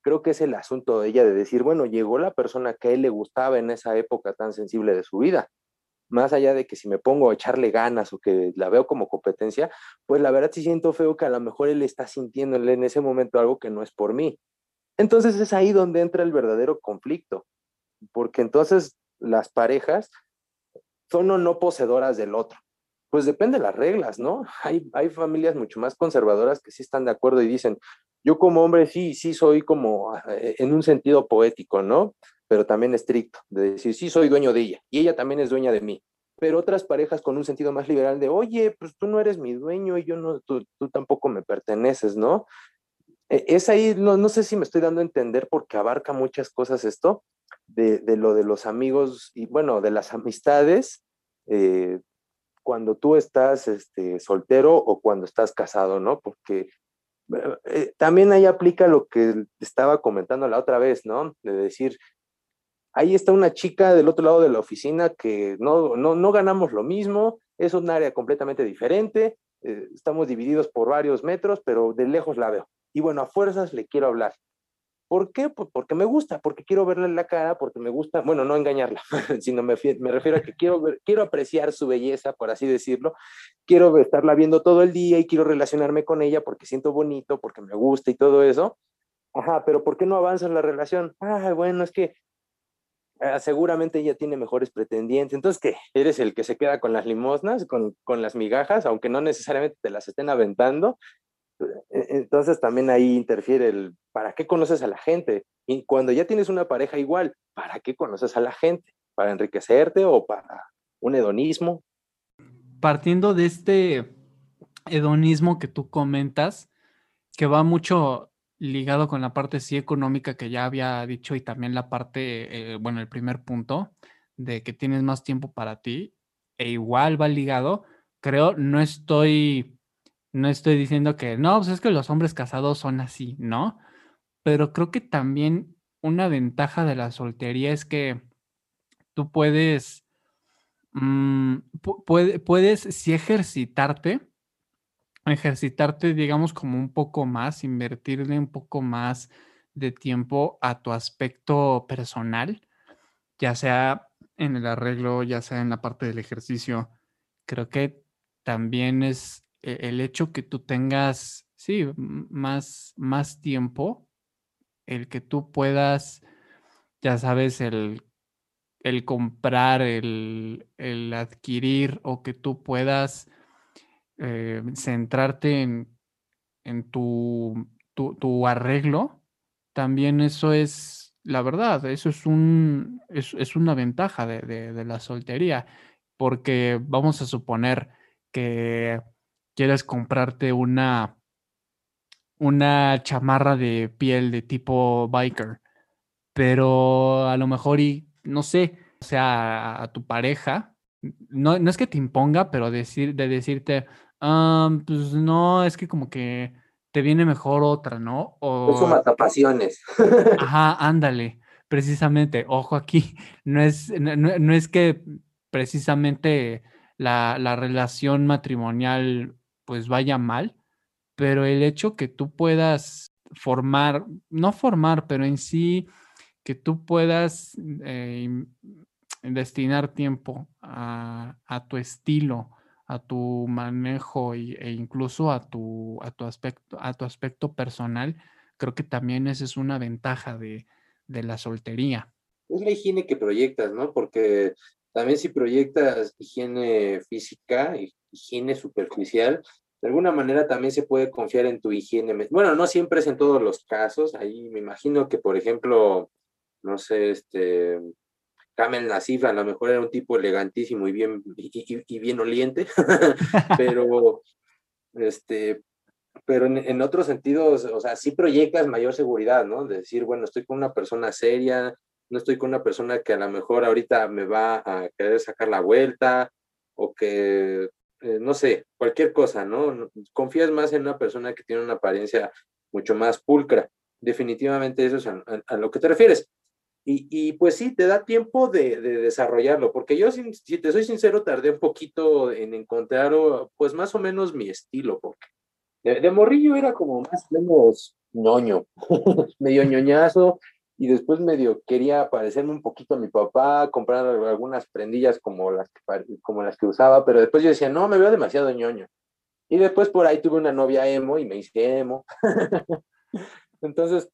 creo que es el asunto de ella de decir, bueno, llegó la persona que a él le gustaba en esa época tan sensible de su vida. Más allá de que si me pongo a echarle ganas o que la veo como competencia, pues la verdad sí siento feo que a lo mejor él está sintiendo en ese momento algo que no es por mí. Entonces es ahí donde entra el verdadero conflicto, porque entonces las parejas son o no poseedoras del otro. Pues depende de las reglas, ¿no? Hay, hay familias mucho más conservadoras que sí están de acuerdo y dicen, yo como hombre sí, sí soy como eh, en un sentido poético, ¿no? Pero también estricto, de decir, sí soy dueño de ella y ella también es dueña de mí. Pero otras parejas con un sentido más liberal de, oye, pues tú no eres mi dueño y yo no, tú, tú tampoco me perteneces, ¿no? Eh, Es ahí, no, no sé si me estoy dando a entender porque abarca muchas cosas esto, de, de lo de los amigos y bueno, de las amistades, eh, cuando tú estás este, soltero o cuando estás casado, ¿no? Porque eh, eh, también ahí aplica lo que estaba comentando la otra vez, ¿no? De decir, ahí está una chica del otro lado de la oficina que no, no, no ganamos lo mismo, es un área completamente diferente, eh, estamos divididos por varios metros, pero de lejos la veo. Y bueno, a fuerzas le quiero hablar. ¿Por qué? Pues porque me gusta, porque quiero verle la cara, porque me gusta, bueno, no engañarla, sino me, me refiero a que quiero, ver, quiero apreciar su belleza, por así decirlo. Quiero estarla viendo todo el día y quiero relacionarme con ella porque siento bonito, porque me gusta y todo eso. Ajá, pero ¿por qué no avanza la relación? Ah, bueno, es que ah, seguramente ella tiene mejores pretendientes. Entonces, ¿qué? ¿Eres el que se queda con las limosnas, con, con las migajas, aunque no necesariamente te las estén aventando? E- Entonces también ahí interfiere el ¿para qué conoces a la gente? Y cuando ya tienes una pareja igual, ¿para qué conoces a la gente? ¿Para enriquecerte o para un hedonismo? partiendo de este hedonismo que tú comentas, que va mucho ligado con la parte sí económica que ya había dicho y también la parte, eh, bueno, el primer punto de que tienes más tiempo para ti e igual va ligado, creo, no estoy, no estoy diciendo que no, pues es que los hombres casados son así, ¿no? Pero creo que también una ventaja de la soltería es que tú puedes, mm, pu- puede- puedes sí ejercitarte, ejercitarte, digamos, como un poco más, invertirle un poco más de tiempo a tu aspecto personal, ya sea en el arreglo, ya sea en la parte del ejercicio. Creo que también es e- el hecho que tú tengas, sí, más, más tiempo, el que tú puedas, ya sabes, el, el comprar, el, el adquirir o que tú puedas eh, centrarte en, en tu, tu, tu arreglo, también eso es, la verdad, eso es, un, es, es una ventaja de, de- la soltería. porque vamos a suponer que quieres comprarte una, una chamarra de piel de tipo biker, pero a lo mejor y no sé, o sea, a tu pareja, no, no es que te imponga, pero decir, de decirte, "Ah, pues no, es que como que te viene mejor otra, ¿no? Es un O, matapasiones. ajá, ándale, precisamente, ojo aquí, no es, no, es que precisamente la, la relación matrimonial pues vaya mal, pero el hecho que tú puedas formar, no formar, pero en sí que tú puedas eh, destinar tiempo a, a tu estilo, a tu manejo y- e incluso a tu, a tu aspecto, a tu aspecto personal, creo que también esa es una ventaja de, de la soltería. Es la higiene que proyectas, ¿no? Porque también si proyectas higiene física, hi- higiene superficial, de alguna manera también se puede confiar en tu higiene. Bueno, no siempre es en todos los casos. Ahí me imagino que, por ejemplo, no sé, este, Kamel Nasif a lo mejor era un tipo elegantísimo y bien, y, bien oliente, pero, este, pero en, otros sentidos, o sea, sí proyectas mayor seguridad, ¿no? De decir, bueno, estoy con una persona seria, no estoy con una persona que a lo mejor ahorita me va a querer sacar la vuelta o que, eh, no sé, cualquier cosa, ¿no? Confías más en una persona que tiene una apariencia mucho más pulcra. Definitivamente eso es a lo que te refieres. Y, y, pues sí, te da tiempo de, de desarrollarlo, porque yo, sin- si te soy sincero, tardé un poquito en encontrar, pues más o menos mi estilo, porque de, de morrillo era como más o menos ñoño, medio ñoñazo, y después medio quería parecerme un poquito a mi papá, comprar algunas prendillas como las que, como las que usaba, pero después yo decía, no, me veo demasiado ñoño. Y después por ahí tuve una novia emo y me hice emo. Entonces,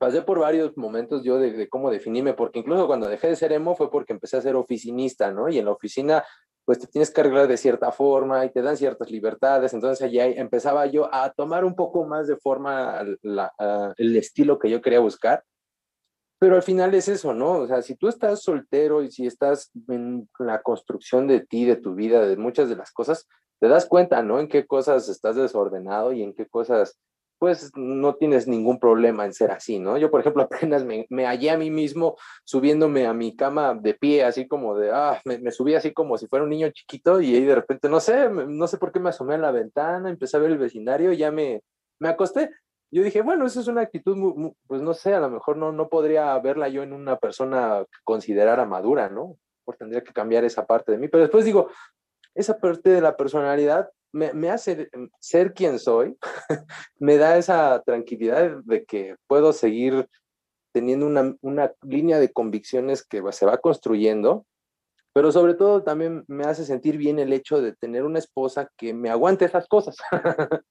pasé por varios momentos yo de, cómo definirme, porque incluso cuando dejé de ser emo fue porque empecé a ser oficinista, ¿no? Y en la oficina, pues te tienes que arreglar de cierta forma y te dan ciertas libertades. Entonces allá empezaba yo a tomar un poco más de forma el estilo que yo quería buscar. Pero al final es eso, ¿no? O sea, si tú estás soltero y si estás en la construcción de ti, de tu vida, de muchas de las cosas, te das cuenta, ¿no? En qué cosas estás desordenado y en qué cosas, pues, no tienes ningún problema en ser así, ¿no? Yo, por ejemplo, apenas me, hallé a mí mismo subiéndome a mi cama de pie, así como de, ah, me, subí así como si fuera un niño chiquito y ahí de repente, no sé, no sé por qué me asomé a la ventana, empecé a ver el vecindario ya me, me acosté. Yo dije, bueno, eso es una actitud, mu- mu- pues no sé, a lo mejor no, no podría verla yo en una persona que considerara madura, ¿no? Por tendría que cambiar esa parte de mí. Pero después digo, esa parte de la personalidad me, me hace ser quien soy, me da esa tranquilidad de que puedo seguir teniendo una, una línea de convicciones que se va construyendo, pero sobre todo también me hace sentir bien el hecho de tener una esposa que me aguante esas cosas.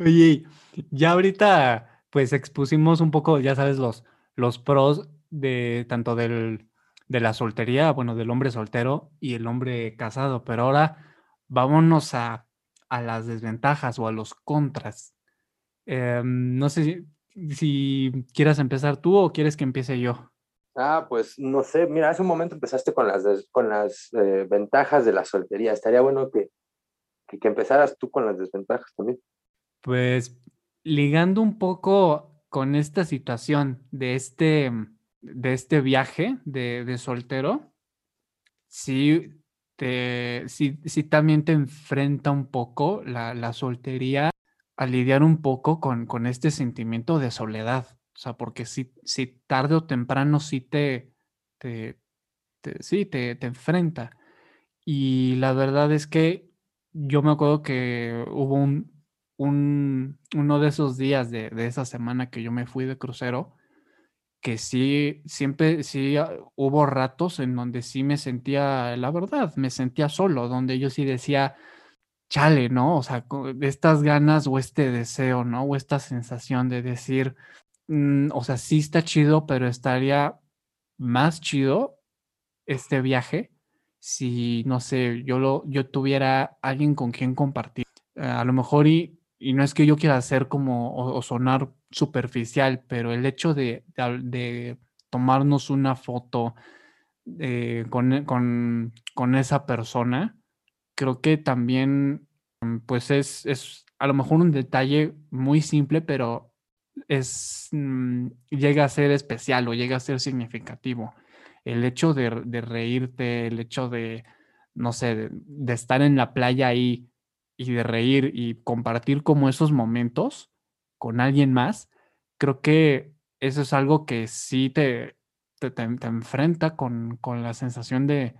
Oye, ya ahorita pues expusimos un poco, ya sabes, los, los pros de tanto del, de la soltería, bueno, del hombre soltero y el hombre casado, pero ahora vámonos a, a las desventajas o a los contras. Em, no sé si, si quieras empezar tú o quieres que empiece yo. Ah, pues no sé, mira, hace un momento empezaste con las, con las eh, ventajas de la soltería. Estaría bueno que, que, que empezaras tú con las desventajas también. Pues ligando un poco con esta situación de este, de este viaje de, de soltero, sí, te, sí, también te enfrenta un poco la, la soltería a lidiar un poco con, con este sentimiento de soledad. O sea, porque si, si tarde o temprano sí te, te, te- te, te enfrenta. Y la verdad es que yo me acuerdo que hubo un, un- uno de esos días de, de esa semana que yo me fui de crucero, que sí, siempre, sí ah, hubo ratos en donde sí me sentía, la verdad, me sentía solo, donde yo sí decía, chale, ¿no? O sea, estas ganas o este deseo, ¿no? O esta sensación de decir, "Mm, o sea, sí está chido, pero estaría más chido este viaje si, no sé, yo, lo, yo tuviera alguien con quien compartir. A lo mejor y, y no es que yo quiera ser como o, o sonar superficial, pero el hecho de, de tomarnos una foto, eh, con, con, con esa persona, creo que también, mm, pues es, es a lo mejor un detalle muy simple, pero es, mm, llega a ser especial o llega a ser significativo. El hecho de, de reírte, el hecho de, no sé, de, de estar en la playa ahí y de reír y compartir como esos momentos con alguien más, creo que eso es algo que sí te, te, te- te enfrenta con, con la sensación de,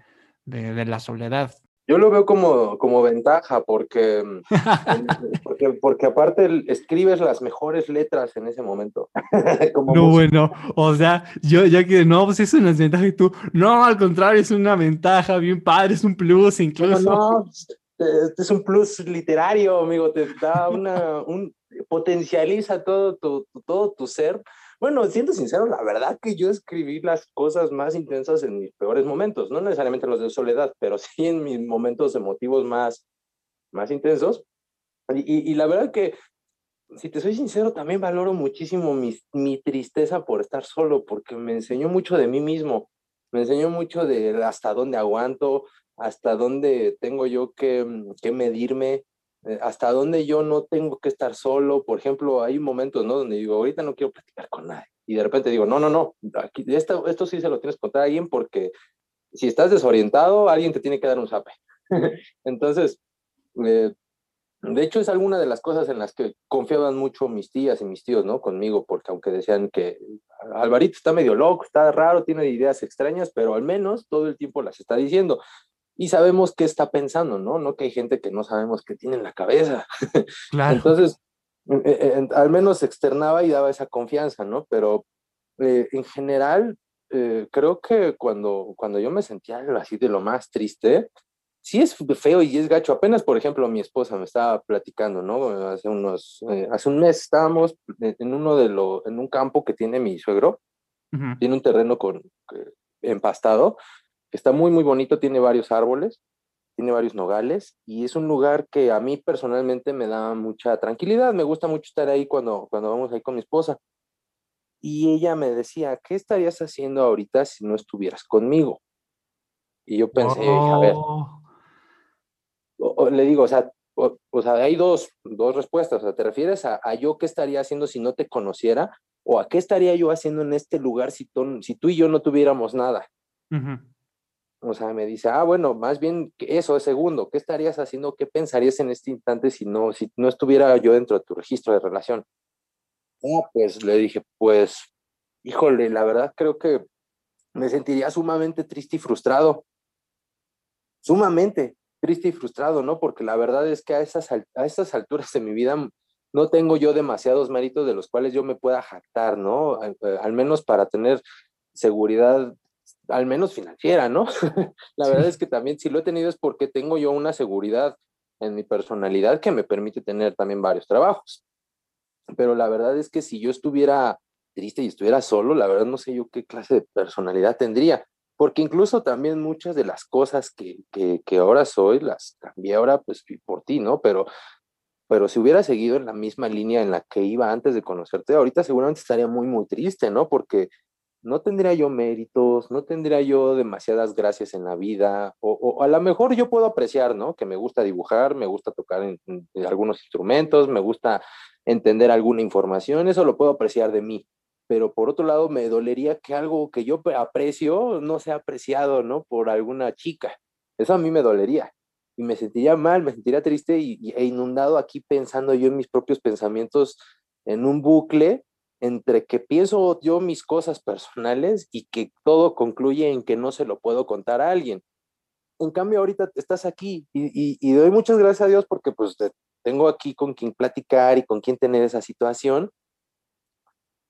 de- de la soledad. Yo lo veo como, como ventaja porque, mm, porque, porque aparte escribes las mejores letras en ese momento. Como No, bueno, o sea, yo ya que no, pues es una desventaja y tú, no, al contrario, es una ventaja, bien padre, es un plus No, incluso. no, este es un plus literario, amigo, te da una, un, potencializa todo tu, tu- todo tu ser. Bueno, siendo sincero, la verdad que yo escribí las cosas más intensas en mis peores momentos, no necesariamente los de soledad, pero sí en mis momentos emotivos más, más intensos. Y, y- y la verdad que, si te soy sincero, también valoro muchísimo mi, mi tristeza por estar solo, porque me enseñó mucho de mí mismo, me enseñó mucho de hasta dónde aguanto, hasta dónde tengo yo que, que medirme, hasta dónde yo no tengo que estar solo. Por ejemplo, hay momentos, ¿no? Donde digo, ahorita no quiero platicar con nadie. Y de repente digo, no, no, no, aquí, esto, esto sí se lo tienes que contar a alguien porque si estás desorientado, alguien te tiene que dar un zape. Entonces, eh, de hecho, es alguna de las cosas en las que confiaban mucho mis tías y mis tíos, ¿no? Conmigo, porque aunque decían que Alvarito está medio loco, está raro, tiene ideas extrañas, pero al menos todo el tiempo las está diciendo. Y sabemos qué está pensando, ¿no? No que hay gente que no sabemos qué tiene en la cabeza. Claro. Entonces, eh, eh, al menos externaba y daba esa confianza, ¿no? Pero eh, en general, eh, creo que cuando, cuando yo me sentía así de lo más triste, sí es feo y es gacho. Apenas, por ejemplo, mi esposa me estaba platicando, ¿no? Hace unos, eh, hace un mes estábamos en uno de los, en un campo que tiene mi suegro, Ujú. tiene un terreno con eh, empastado, está muy, muy bonito, tiene varios árboles, tiene varios nogales, y es un lugar que a mí personalmente me da mucha tranquilidad, me gusta mucho estar ahí cuando, cuando vamos ahí con mi esposa. Y ella me decía, ¿qué estarías haciendo ahorita si no estuvieras conmigo? Y yo pensé, a ver, Oh, o- o le digo, o sea, o, o sea, hay dos, dos respuestas. O sea, ¿te refieres a, a yo qué estaría haciendo si no te conociera? ¿O a qué estaría yo haciendo en este lugar si, tú- si tú y yo no tuviéramos nada? ujú. O sea, me dice, ah, bueno, más bien eso es segundo. ¿Qué estarías haciendo? ¿Qué pensarías en este instante si no, si no estuviera yo dentro de tu registro de relación? Ah, pues le dije, pues, híjole, la verdad creo que me sentiría sumamente triste y frustrado. Sumamente triste y frustrado, ¿no? Porque la verdad es que a esas, a estas alturas de mi vida mm, no tengo yo demasiados méritos de los cuales yo me pueda jactar, ¿no? Al, eh, al menos para tener seguridad, al menos financiera, ¿no? la verdad es que también si lo he tenido es porque tengo yo una seguridad en mi personalidad que me permite tener también varios trabajos. Pero la verdad es que si yo estuviera triste y estuviera solo, la verdad no sé yo qué clase de personalidad tendría. Porque incluso también muchas de las cosas que, que, que ahora soy, las cambié ahora pues por ti, ¿no? Pero, pero si hubiera seguido en la misma línea en la que iba antes de conocerte, ahorita seguramente estaría muy, muy triste, ¿no? Porque no tendría yo méritos, no tendría yo demasiadas gracias en la vida, o, a lo mejor yo puedo apreciar, ¿no? Que me gusta dibujar, me gusta tocar algunos instrumentos, me gusta entender alguna información, eso lo puedo apreciar de mí, pero por otro lado me dolería que algo que yo aprecio no sea apreciado, ¿no? Por alguna chica, eso a mí me dolería y me sentiría mal, me sentiría triste y, y, e inundado aquí pensando yo en mis propios pensamientos en un bucle entre que pienso yo mis cosas personales y que todo concluye en que no se lo puedo contar a alguien. En cambio, ahorita estás aquí y, doy muchas gracias a Dios porque pues te, tengo aquí con quien platicar y con quien tener esa situación.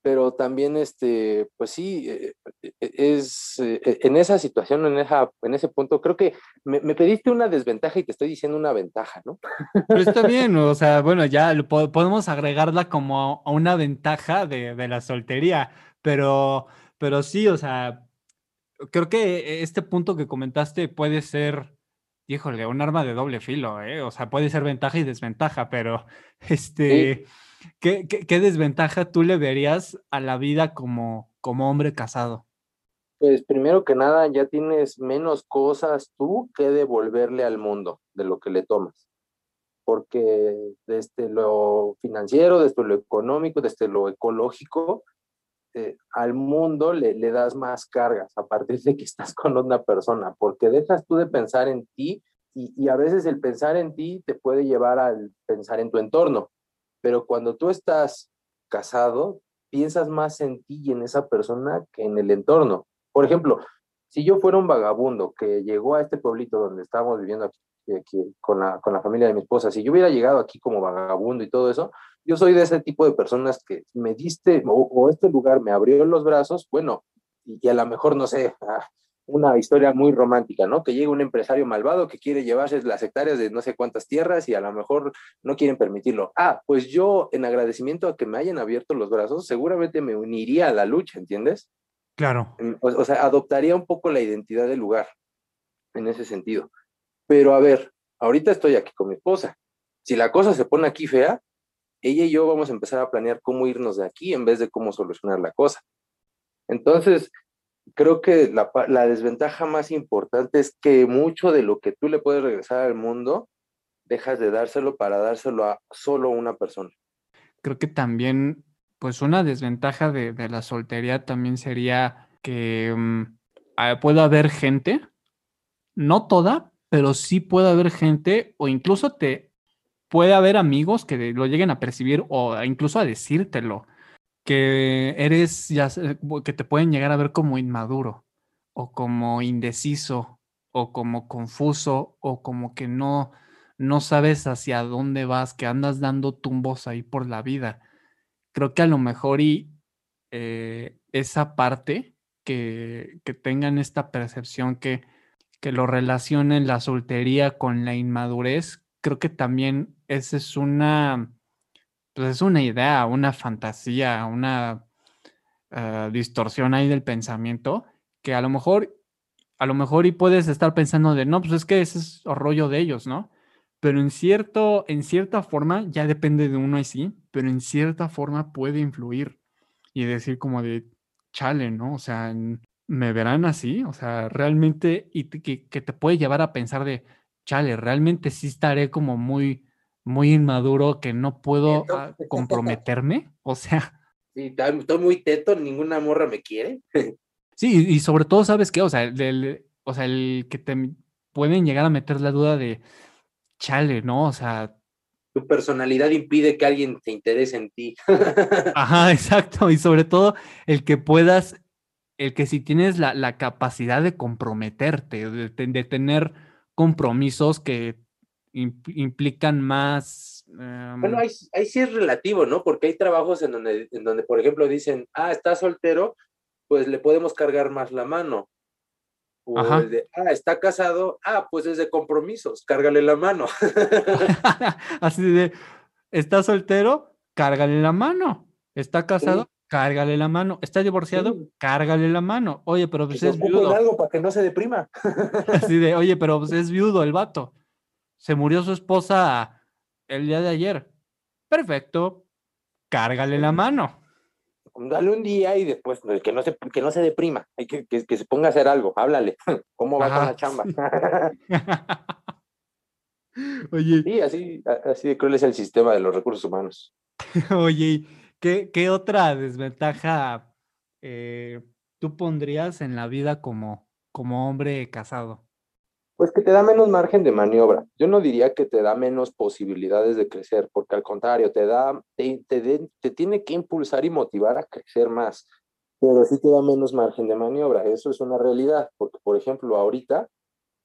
Pero también, este, pues sí, eh, es eh, en esa situación, en, esa, en ese punto, creo que me, me, pediste una desventaja y te estoy diciendo una ventaja, ¿no? Pero está bien, o sea, bueno, ya lo, podemos agregarla como a una ventaja de, de la soltería, pero, pero sí, o sea, creo que este punto que comentaste puede ser, híjole, un arma de doble filo, ¿eh? O sea, puede ser ventaja y desventaja, pero este, sí. ¿Qué, desventaja tú le verías a la vida como, como hombre casado? Pues primero que nada, ya tienes menos cosas tú que devolverle al mundo de lo que le tomas. Porque desde lo financiero, desde lo económico, desde lo ecológico, eh, al mundo le, le das más cargas a partir de que estás con una persona, porque dejas tú de pensar en ti y a veces el pensar en ti te puede llevar al pensar en tu entorno. Pero cuando tú estás casado, piensas más en ti y en esa persona que en el entorno. Por ejemplo, si yo fuera un vagabundo que llegó a este pueblito donde estábamos viviendo aquí, con, la, con la familia de mi esposa, si yo hubiera llegado aquí como vagabundo y todo eso, yo soy de ese tipo de personas que me diste o, o este lugar me abrió los brazos, bueno, y, y a lo mejor, no sé, ah, una historia muy romántica, ¿no? Que llega un empresario malvado que quiere llevarse las hectáreas de no sé cuántas tierras y a lo mejor no quieren permitirlo. Ah, pues yo en agradecimiento a que me hayan abierto los brazos, seguramente me uniría a la lucha, ¿entiendes? Claro. O, o sea, adoptaría un poco la identidad del lugar en ese sentido. Pero a ver, ahorita estoy aquí con mi esposa. Si la cosa se pone aquí fea, ella y yo vamos a empezar a planear cómo irnos de aquí en vez de cómo solucionar la cosa. Entonces, creo que la, la, desventaja más importante es que mucho de lo que tú le puedes regresar al mundo, dejas de dárselo para dárselo a solo una persona. Creo que también, pues una desventaja de, la soltería también sería que um, puede haber gente, no toda, pero sí puede haber gente o incluso te puede haber amigos que lo lleguen a percibir o incluso a decírtelo que eres, ya, que te pueden llegar a ver como inmaduro o como indeciso o como confuso o como que no, no sabes hacia dónde vas, que andas dando tumbos ahí por la vida. Creo que a lo mejor y eh, esa parte que, que, tengan esta percepción que, que lo relacionen la soltería con la inmadurez, creo que también esa es una pues es una idea, una fantasía, una uh, distorsión ahí del pensamiento que a lo mejor, a lo mejor y puedes estar pensando de, no, pues es que ese es el rollo de ellos, ¿no? Pero en, cierto, en cierta forma, ya depende de uno y sí, pero en cierta forma puede influir y decir como de, chale, ¿no? O sea, ¿me verán así? O sea, realmente, y que, que te puede llevar a pensar de, chale, realmente sí estaré como muy muy inmaduro que no puedo uh, comprometerme. O sea. Sí, estoy muy teto, ninguna morra me quiere. sí, y sobre todo, ¿sabes qué? O sea, el, o sea, el que te pueden llegar a meter la duda de chale, ¿no? O sea. Tu personalidad impide que alguien te interese en ti. Ajá, exacto. Y sobre todo el que puedas, el que si tienes la, la capacidad de comprometerte, de, de tener compromisos que implican más. Um... Bueno, ahí, ahí, sí es relativo, ¿no? Porque hay trabajos en donde, en donde, por ejemplo, dicen, ah, está soltero, pues le podemos cargar más la mano. O de, ah, está casado, ah, pues es de compromisos, cárgale la mano. Así de, está soltero, cárgale la mano. Está casado, sí. cárgale la mano. Está divorciado, sí. cárgale la mano. Oye, pero pues es viudo. algo para que no se deprima. Así de, oye, pero pues es viudo el vato se murió su esposa el día de ayer. Perfecto, cárgale la mano. Dale un día y después que no se, que no se deprima, hay que, que, que se ponga a hacer algo, háblale, ¿cómo va Ajá. con la chamba? Oye. Sí, así, así de cruel es el sistema de los recursos humanos. Oye, ¿qué, qué otra desventaja eh, tú pondrías en la vida como, como hombre casado? Pues que te da menos margen de maniobra. Yo no diría que te da menos posibilidades de crecer, porque al contrario, te da, te, te, te, tiene que impulsar y motivar a crecer más, pero sí te da menos margen de maniobra. Eso es una realidad, porque por ejemplo, ahorita,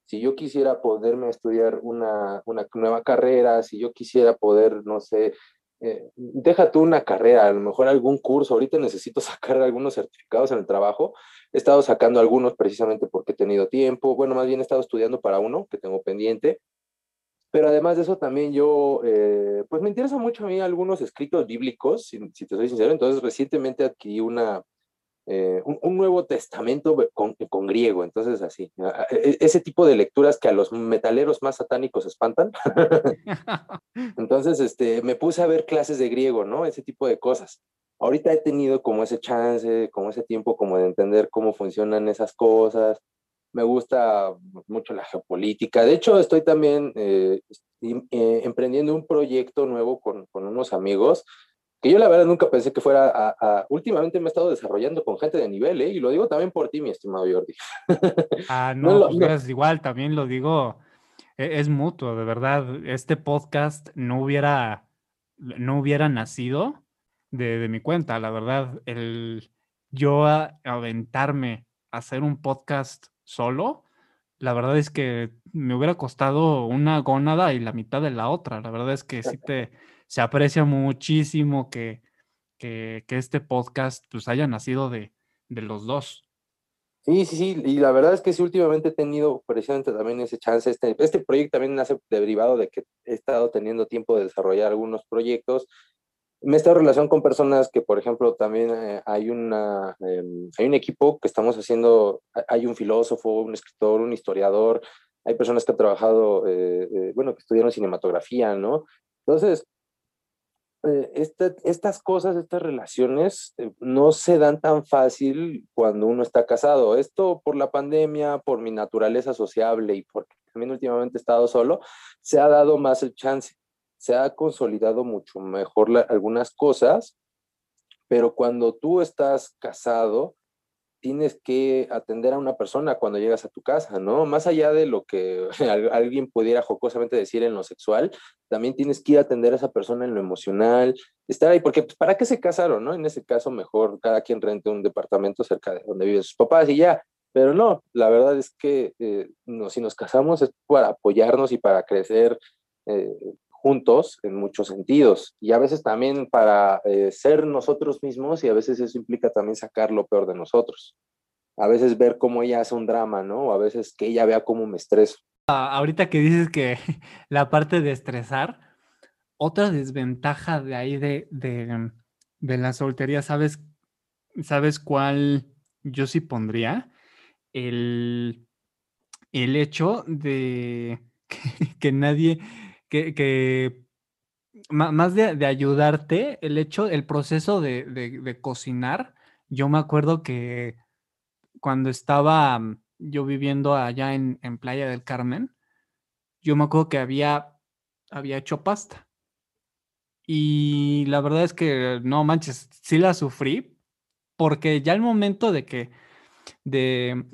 si yo quisiera poderme estudiar una, una nueva carrera, si yo quisiera poder, no sé, eh, deja tú una carrera, a lo mejor algún curso, ahorita necesito sacar algunos certificados en el trabajo, he estado sacando algunos precisamente porque he tenido tiempo, bueno, más bien he estado estudiando para uno que tengo pendiente, pero además de eso también yo, eh, pues me interesa mucho a mí algunos escritos bíblicos, si, si te soy sincero, entonces recientemente adquirí una, eh, un, un, Nuevo Testamento con, con, griego, entonces así, e, ese tipo de lecturas que a los metaleros más satánicos espantan. entonces, este, me puse a ver clases de griego, ¿no? Ese tipo de cosas. Ahorita he tenido como ese chance, como ese tiempo como de entender cómo funcionan esas cosas. Me gusta mucho la geopolítica. De hecho, estoy también eh, eh, emprendiendo un proyecto nuevo con, con, unos amigos que yo la verdad nunca pensé que fuera a, últimamente me he estado desarrollando con gente de nivel, ¿eh? y lo digo también por ti, mi estimado Jordi. Ah, no, no, pues, igual, también lo digo, e, es mutuo, de verdad, este podcast no hubiera, no hubiera nacido de, mi cuenta, la verdad, el yo aventarme a hacer un podcast solo, la verdad es que me hubiera costado una gónada y la mitad de la otra. La verdad es que sí te se aprecia muchísimo que, que, este podcast pues haya nacido de, de, los dos. Sí, sí, sí, y la verdad es que sí, últimamente he tenido precisamente también ese chance. Este, este proyecto también nace derivado de que he estado teniendo tiempo de desarrollar algunos proyectos me he estado relación con personas que, por ejemplo, también eh, hay, una, em, hay un equipo que estamos haciendo, hay un filósofo, un escritor, un historiador, hay personas que han trabajado, eh, eh, bueno, que estudiaron cinematografía, ¿no? Entonces, este, estas cosas, estas relaciones no se dan tan fácil cuando uno está casado. Esto por la pandemia, por mi naturaleza sociable y porque también últimamente he estado solo, se ha dado más el chance se ha consolidado mucho mejor algunas cosas, pero cuando tú estás casado, tienes que atender a una persona cuando llegas a tu casa, ¿no? Más allá de lo que alguien pudiera jocosamente decir en lo sexual, también tienes que ir a atender a esa persona en lo emocional, estar ahí, porque pues, ¿para qué se casaron, no? En ese caso, mejor cada quien rente un departamento cerca de donde viven sus papás y ya. Pero no, la verdad es que eh, no, si nos casamos es para apoyarnos y para crecer eh, juntos en muchos sentidos y a veces también para eh, ser nosotros mismos y a veces eso implica también sacar lo peor de nosotros. A veces ver cómo ella hace un drama, ¿no? O a veces que ella vea cómo me estreso. Ah, ahorita que dices que la parte de estresar, otra desventaja de ahí de, de, de la soltería, ¿sabes, ¿sabes cuál yo sí pondría? El, el hecho de que nadie que, más de, ayudarte, el hecho, el proceso de, cocinar, yo me acuerdo que cuando estaba mm, yo viviendo allá en, Playa del Carmen, yo me acuerdo que había, había hecho pasta. Y la verdad es que no manches, sí la sufrí, porque ya el momento de que, de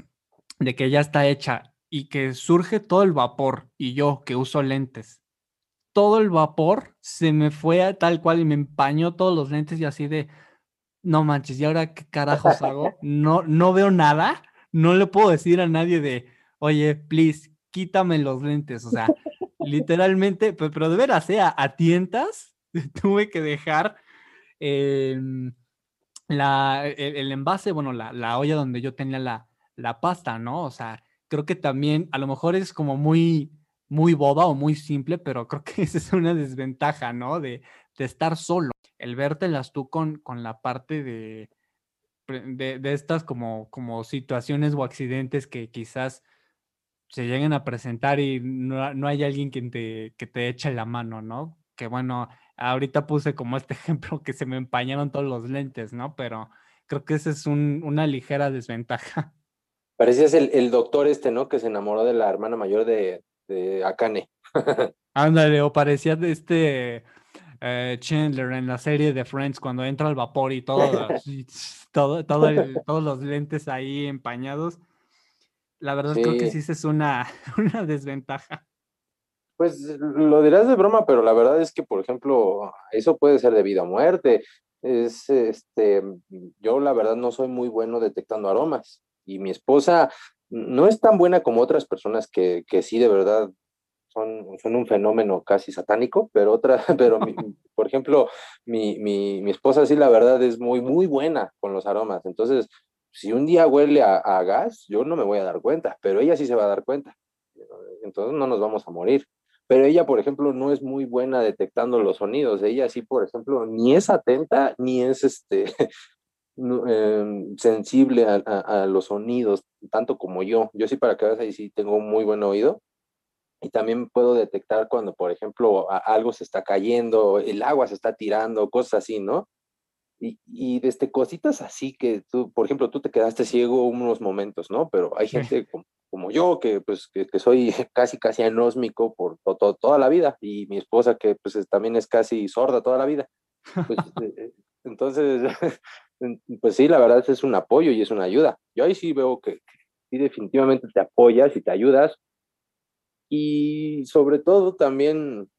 que ya está hecha y que surge todo el vapor, y yo que uso lentes, todo el vapor se me fue a tal cual y me empañó todos los lentes y así de, no manches, ¿y ahora qué carajos hago? No, no veo nada, no le puedo decir a nadie de, oye, please, quítame los lentes, o sea, literalmente, pero, de veras, sea, ¿eh? a tientas tuve que dejar em, la, el, envase, bueno, la, la, olla donde yo tenía la, la pasta, ¿no? O sea, creo que también, a lo mejor es como muy muy boba o muy simple, pero creo que esa es una desventaja, ¿no? De, de estar solo. El vértelas tú con, con la parte de, de, estas como, como situaciones o accidentes que quizás se lleguen a presentar y no, no hay alguien quien te, que te eche la mano, ¿no? Que bueno, ahorita puse como este ejemplo que se me empañaron todos los lentes, ¿no? Pero creo que esa es un, una ligera desventaja. Parecías el, el, doctor este, ¿no? Que se enamoró de la hermana mayor de, de Akane. Ándale, o parecía de este eh, Chandler en la serie de Friends cuando entra al vapor y todo, todo, todos los lentes ahí empañados. La verdad creo que sí es una, una desventaja. Pues lo dirás de broma, pero la verdad es que, por ejemplo, eso puede ser de vida o muerte. Es, este, yo la verdad no soy muy bueno detectando aromas y mi esposa no es tan buena como otras personas que, que sí de verdad son, son, un fenómeno casi satánico, pero otra, pero por ejemplo, mi, mi, mi, esposa sí la verdad es muy, muy buena con los aromas. Entonces, si un día huele a, a, gas, yo no me voy a dar cuenta, pero ella sí se va a dar cuenta. Entonces no nos vamos a morir. Pero ella, por ejemplo, no es muy buena detectando los sonidos. Ella sí, por ejemplo, ni es atenta, ni es este, Em, sensible a, los sonidos, tanto como yo. Yo sí, para que veas ahí, sí tengo un muy buen oído. Y también puedo detectar cuando, por ejemplo, algo se está cayendo, el agua se está tirando, cosas así, ¿no? Y, y desde cositas así que tú, por ejemplo, tú te quedaste ciego unos momentos, ¿no? Pero hay gente como, como yo que pues que, que soy casi casi anósmico por to- to- toda la vida y mi esposa que pues es- también es casi sorda toda la vida. Pues, eh, eh, entonces, en- pues sí, la verdad es un apoyo y es una ayuda. Yo ahí sí veo que, sí definitivamente te apoyas y te ayudas y sobre todo también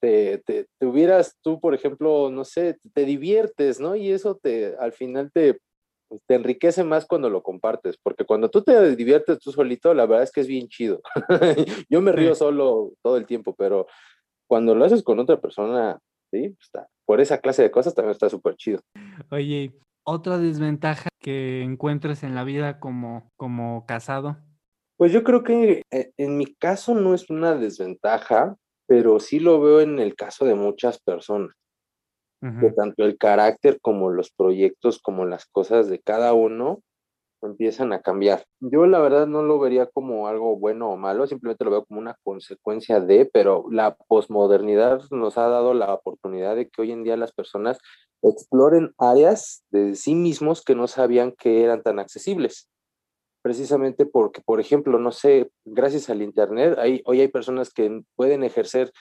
te, te, te hubieras tú, por ejemplo, no sé, te, te diviertes, ¿no? Y eso te, al final te, pues, te enriquece más cuando lo compartes, porque cuando tú te diviertes tú solito, la verdad es que es bien chido. Yo me río solo todo el tiempo, pero cuando lo haces con otra persona, sí, pues, está, por esa clase de cosas también está súper chido. Oye, otra desventaja que encuentres en la vida como, como casado. Pues yo creo que eh, en mi caso no es una desventaja, pero sí lo veo en el caso de muchas personas. que tanto el carácter como los proyectos, como las cosas de cada uno empiezan a cambiar. Yo la verdad no lo vería como algo bueno o malo, simplemente lo veo como una consecuencia de, pero la posmodernidad nos ha dado la oportunidad de que hoy en día las personas exploren áreas de sí mismos que no sabían que eran tan accesibles. Precisamente porque, por ejemplo, no sé, gracias al Internet, hay, hoy hay personas que pueden ejercer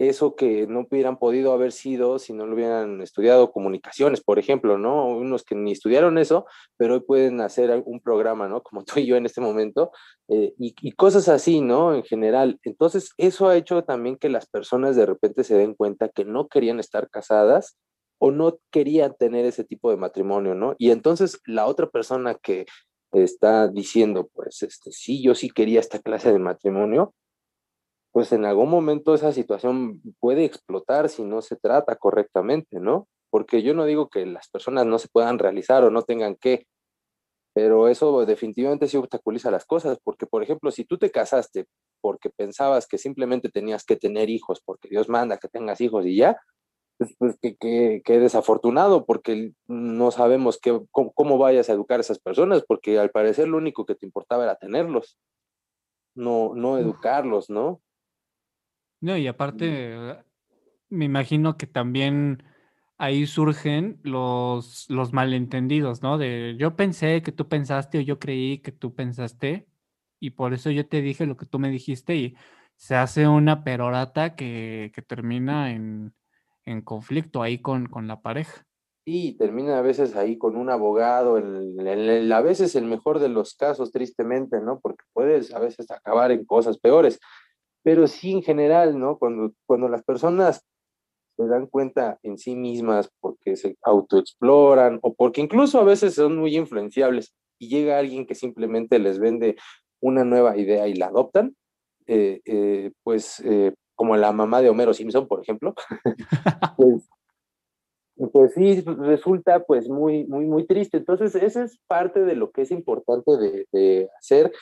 eso que no hubieran podido haber sido si no lo hubieran estudiado comunicaciones, por ejemplo, ¿no? Unos que ni estudiaron eso, pero hoy pueden hacer un programa, ¿no? Como tú y yo en este momento, eh, y, y, cosas así, ¿no? En general. Entonces, eso ha hecho también que las personas de repente se den cuenta que no querían estar casadas o no querían tener ese tipo de matrimonio, ¿no? Y entonces la otra persona que está diciendo, pues, este, sí, yo sí quería esta clase de matrimonio, pues en algún momento esa situación puede explotar si no se trata correctamente, ¿no? Porque yo no digo que las personas no se puedan realizar o no tengan que, pero eso definitivamente sí obstaculiza las cosas, porque por ejemplo, si tú te casaste porque pensabas que simplemente tenías que tener hijos, porque Dios manda que tengas hijos y ya, pues, pues que, que, que, desafortunado, porque no sabemos que, cómo, cómo vayas a educar a esas personas, porque al parecer lo único que te importaba era tenerlos, no, no educarlos, ¿no? No, y aparte, me imagino que también ahí surgen los, los malentendidos, ¿no? De yo pensé que tú pensaste o yo creí que tú pensaste y por eso yo te dije lo que tú me dijiste y se hace una perorata que, que termina en, en, conflicto ahí con, con la pareja. Y termina a veces ahí con un abogado, el, el, el, a veces el mejor de los casos, tristemente, ¿no? Porque puedes a veces acabar en cosas peores pero sí en general, ¿no? Cuando, cuando las personas se dan cuenta en sí mismas porque se autoexploran o porque incluso a veces son muy influenciables y llega alguien que simplemente les vende una nueva idea y la adoptan, eh, eh, pues eh, como la mamá de Homero Simpson, por ejemplo, pues, pues sí, resulta pues muy, muy, muy triste. Entonces, esa es parte de lo que es importante de, de hacer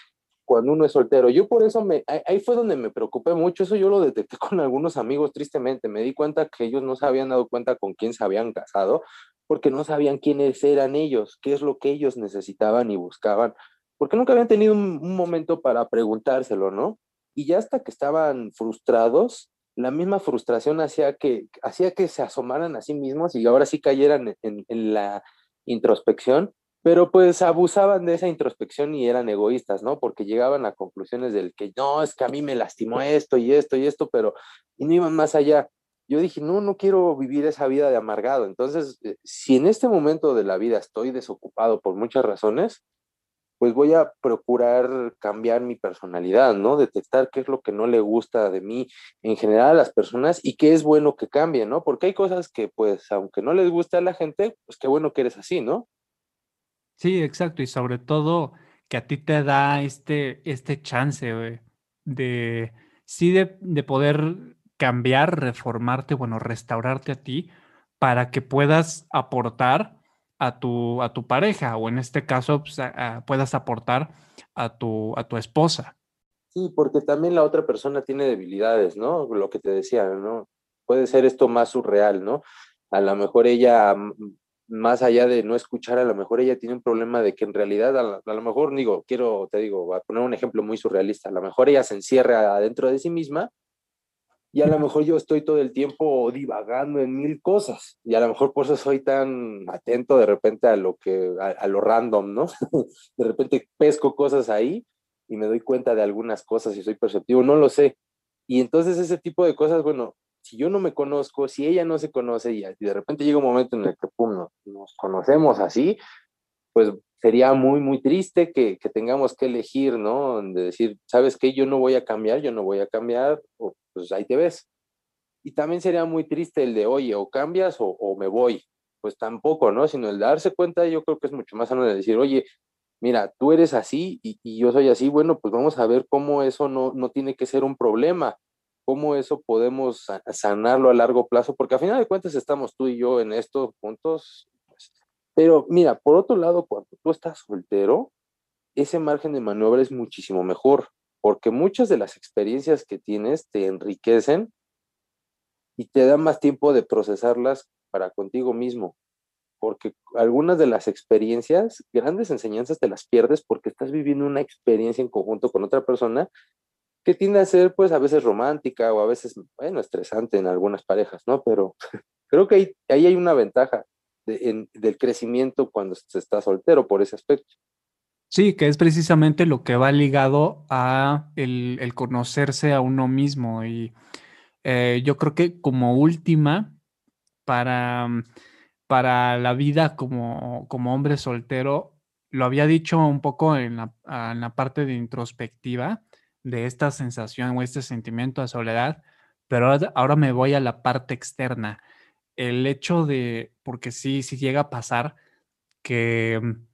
cuando uno es soltero. Yo por eso me, ahí fue donde me preocupé mucho, eso yo lo detecté con algunos amigos tristemente, me di cuenta que ellos no se habían dado cuenta con quién se habían casado, porque no sabían quiénes eran ellos, qué es lo que ellos necesitaban y buscaban, porque nunca habían tenido un, un momento para preguntárselo, ¿no? Y ya hasta que estaban frustrados, la misma frustración hacía que, hacía que se asomaran a sí mismos y ahora sí cayeran en, en la introspección pero pues abusaban de esa introspección y eran egoístas, ¿no? Porque llegaban a conclusiones del que no, es que a mí me lastimó esto y esto y esto, pero y no iban más allá. Yo dije, no, no quiero vivir esa vida de amargado. Entonces, eh, si en este momento de la vida estoy desocupado por muchas razones, pues voy a procurar cambiar mi personalidad, ¿no? Detectar qué es lo que no le gusta de mí en general a las personas y qué es bueno que cambie, ¿no? Porque hay cosas que, pues, aunque no les guste a la gente, pues qué bueno que eres así, ¿no? Sí, exacto. Y sobre todo que a ti te da este, este chance, de, sí, de, de, poder cambiar, reformarte, bueno, restaurarte a ti para que puedas aportar a tu, a tu pareja o en este caso pues, puedas aportar a tu, a tu esposa. Sí, porque también la otra persona tiene debilidades, ¿no? Lo que te decía, ¿no? Puede ser esto más surreal, ¿no? A lo mejor ella más allá de no escuchar, a lo mejor ella tiene un problema de que en realidad, a a lo, mejor, digo, quiero, te digo, a poner un ejemplo muy surrealista, a lo mejor ella se encierra adentro de sí misma y a lo mejor yo estoy todo el tiempo divagando en mil cosas y a lo mejor por eso soy tan atento de repente a lo que a, lo random, ¿no? de repente pesco cosas ahí y me doy cuenta de algunas cosas y soy perceptivo, no lo sé. Y entonces ese tipo de cosas, bueno, si yo no me conozco, si ella no se conoce y de repente llega un momento en el que pum, nos conocemos así, pues sería muy, muy triste que, que, tengamos que elegir, ¿no? De decir, ¿sabes qué? Yo no voy a cambiar, yo no voy a cambiar, o pues ahí te ves. Y también sería muy triste el de, oye, o cambias o, me voy. Pues tampoco, ¿no? Sino el darse cuenta, yo creo que es mucho más sano de decir, oye, mira, tú eres así y, y yo soy así, bueno, pues vamos a ver cómo eso no, no tiene que ser un problema, cómo eso podemos sanarlo a largo plazo, porque a final de cuentas estamos tú y yo en estos puntos, pero mira, por otro lado, cuando tú estás soltero, ese margen de maniobra es muchísimo mejor, porque muchas de las experiencias que tienes te enriquecen y te dan más tiempo de procesarlas para contigo mismo, porque algunas de las experiencias, grandes enseñanzas te las pierdes porque estás viviendo una experiencia en conjunto con otra persona que tiende a ser pues a veces romántica o a veces, bueno, estresante en algunas parejas, ¿no? Pero creo que ahí, ahí hay una ventaja del crecimiento cuando se está soltero por ese aspecto. Sí, que es precisamente lo que va ligado a el, el conocerse a uno mismo. Y eh, yo creo que como última, para, para la vida como, como hombre soltero, lo había dicho un poco en la, en la parte de introspectiva de esta sensación o este sentimiento de soledad, pero ahora, me voy a la parte externa. El hecho de, porque sí, sí llega a pasar que mm,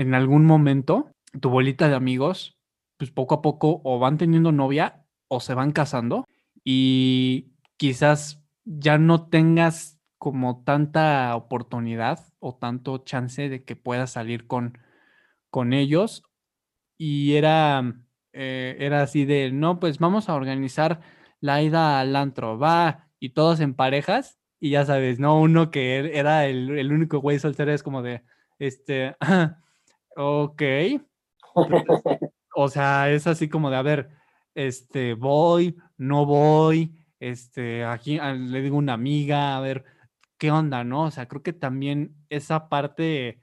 en algún momento tu bolita de amigos, pues poco a poco o van teniendo novia o se van casando y quizás ya no tengas como tanta oportunidad o tanto chance de que puedas salir con, con ellos y era, eh, era así de, no, pues vamos a organizar la ida al antro, va, y todos en parejas y ya sabes, ¿no? Uno que er, era el, el único güey soltero es como de, este, ok. o sea, es así como de, a ver, este, voy, no voy, este, aquí ah, le digo una amiga, a ver, ¿qué onda, no? O sea, creo que también esa parte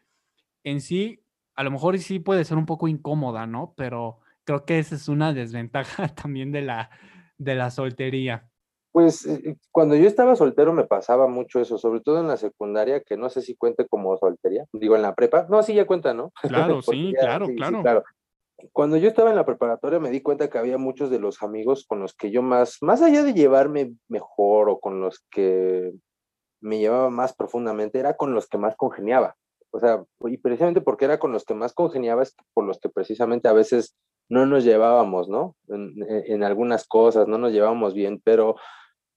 en sí, a lo mejor sí puede ser un poco incómoda, ¿no? Pero creo que esa es una desventaja también de la, de la soltería. Pues eh, eh, cuando yo estaba soltero me pasaba mucho eso, sobre todo en la secundaria, que no sé si cuente como soltería, digo en la prepa, no, sí ya cuenta, ¿no? Claro, sí, claro, claro. claro. Cuando yo estaba en la preparatoria me di cuenta que había muchos de los amigos con los que yo más, más allá de llevarme mejor o con los que me llevaba más profundamente, era con los que más congeniaba. O sea, y precisamente porque era con los que más congeniaba es por los que precisamente a veces no nos llevábamos, ¿no? En, en algunas cosas, no nos llevábamos bien, pero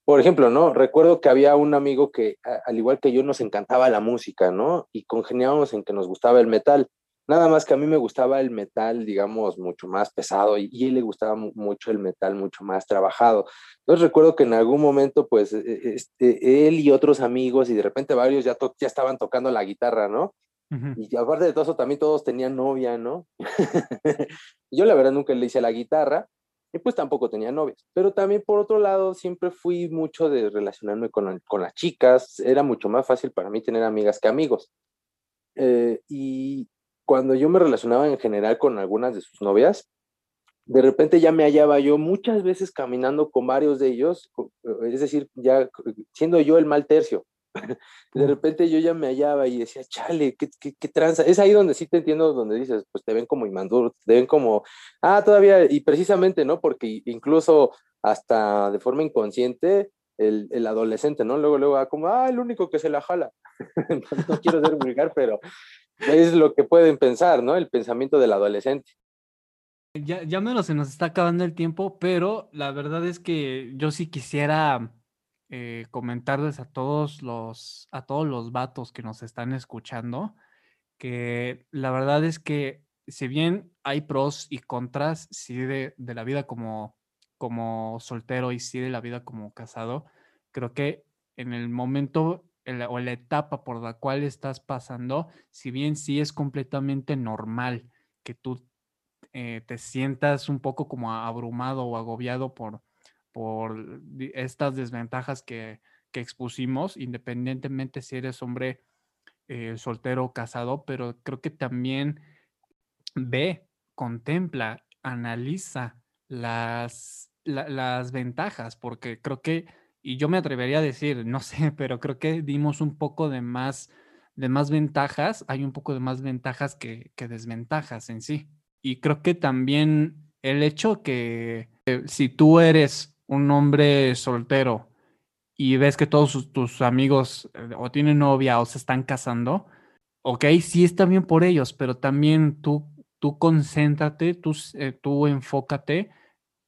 por ejemplo, ¿no? Recuerdo que había un amigo que, al igual que yo, nos encantaba la música, ¿no? Y congeniábamos en que nos gustaba el metal. Nada más que a mí me gustaba el metal, digamos, mucho más pesado y, él le gustaba mucho el metal, mucho más trabajado. Entonces recuerdo que en algún momento, pues, e, e, este, él y otros amigos y de repente varios ya, ya estaban tocando la guitarra, ¿no? Y aparte de todo eso, también todos tenían novia, ¿no? yo la verdad nunca le hice la guitarra, y pues tampoco tenía novias. Pero también por otro lado, siempre fui mucho de relacionarme con, con las chicas, era mucho más fácil para mí tener amigas que amigos. Eh, y cuando yo me relacionaba en general con algunas de sus novias, de repente ya me hallaba yo muchas veces caminando con varios de ellos, es decir, ya siendo yo el mal tercio, de repente yo ya me hallaba y decía, chale, ¿qué, qué, tranza? Es ahí donde sí te entiendo, donde dices, pues te ven como inmaduro, te ven como, ah, todavía, y precisamente, ¿no? Porque incluso hasta de forma inconsciente, el, el adolescente, ¿no? Luego, luego, ah, como, ah, el único que se la jala. no quiero ser vulgar, pero es lo que pueden pensar, ¿no? El pensamiento del adolescente. Ya, ya menos se nos está acabando el tiempo, pero la verdad es que yo sí quisiera eh, comentarles a todos los, a todos los vatos que nos están escuchando, que la verdad es que si bien hay pros y contras, sí de, de la vida como, como soltero y sí de la vida como casado, creo que en el momento o la etapa por la cual estás pasando, si bien sí es completamente normal que tú eh, te sientas un poco como abrumado o agobiado por, por estas desventajas que, que expusimos, independientemente si eres hombre eh, soltero o casado, pero creo que también ve, contempla, analiza las, la- las ventajas, porque creo que, y yo me atrevería a decir, no sé, pero creo que dimos un poco de más, de más ventajas, hay un poco de más ventajas que, que desventajas en sí. Y creo que también el hecho que eh, si tú eres un hombre soltero y ves que todos tus amigos eh, o tienen novia o se están casando, ok, sí está bien por ellos, pero también tú, tú concéntrate, tú, eh, tú enfócate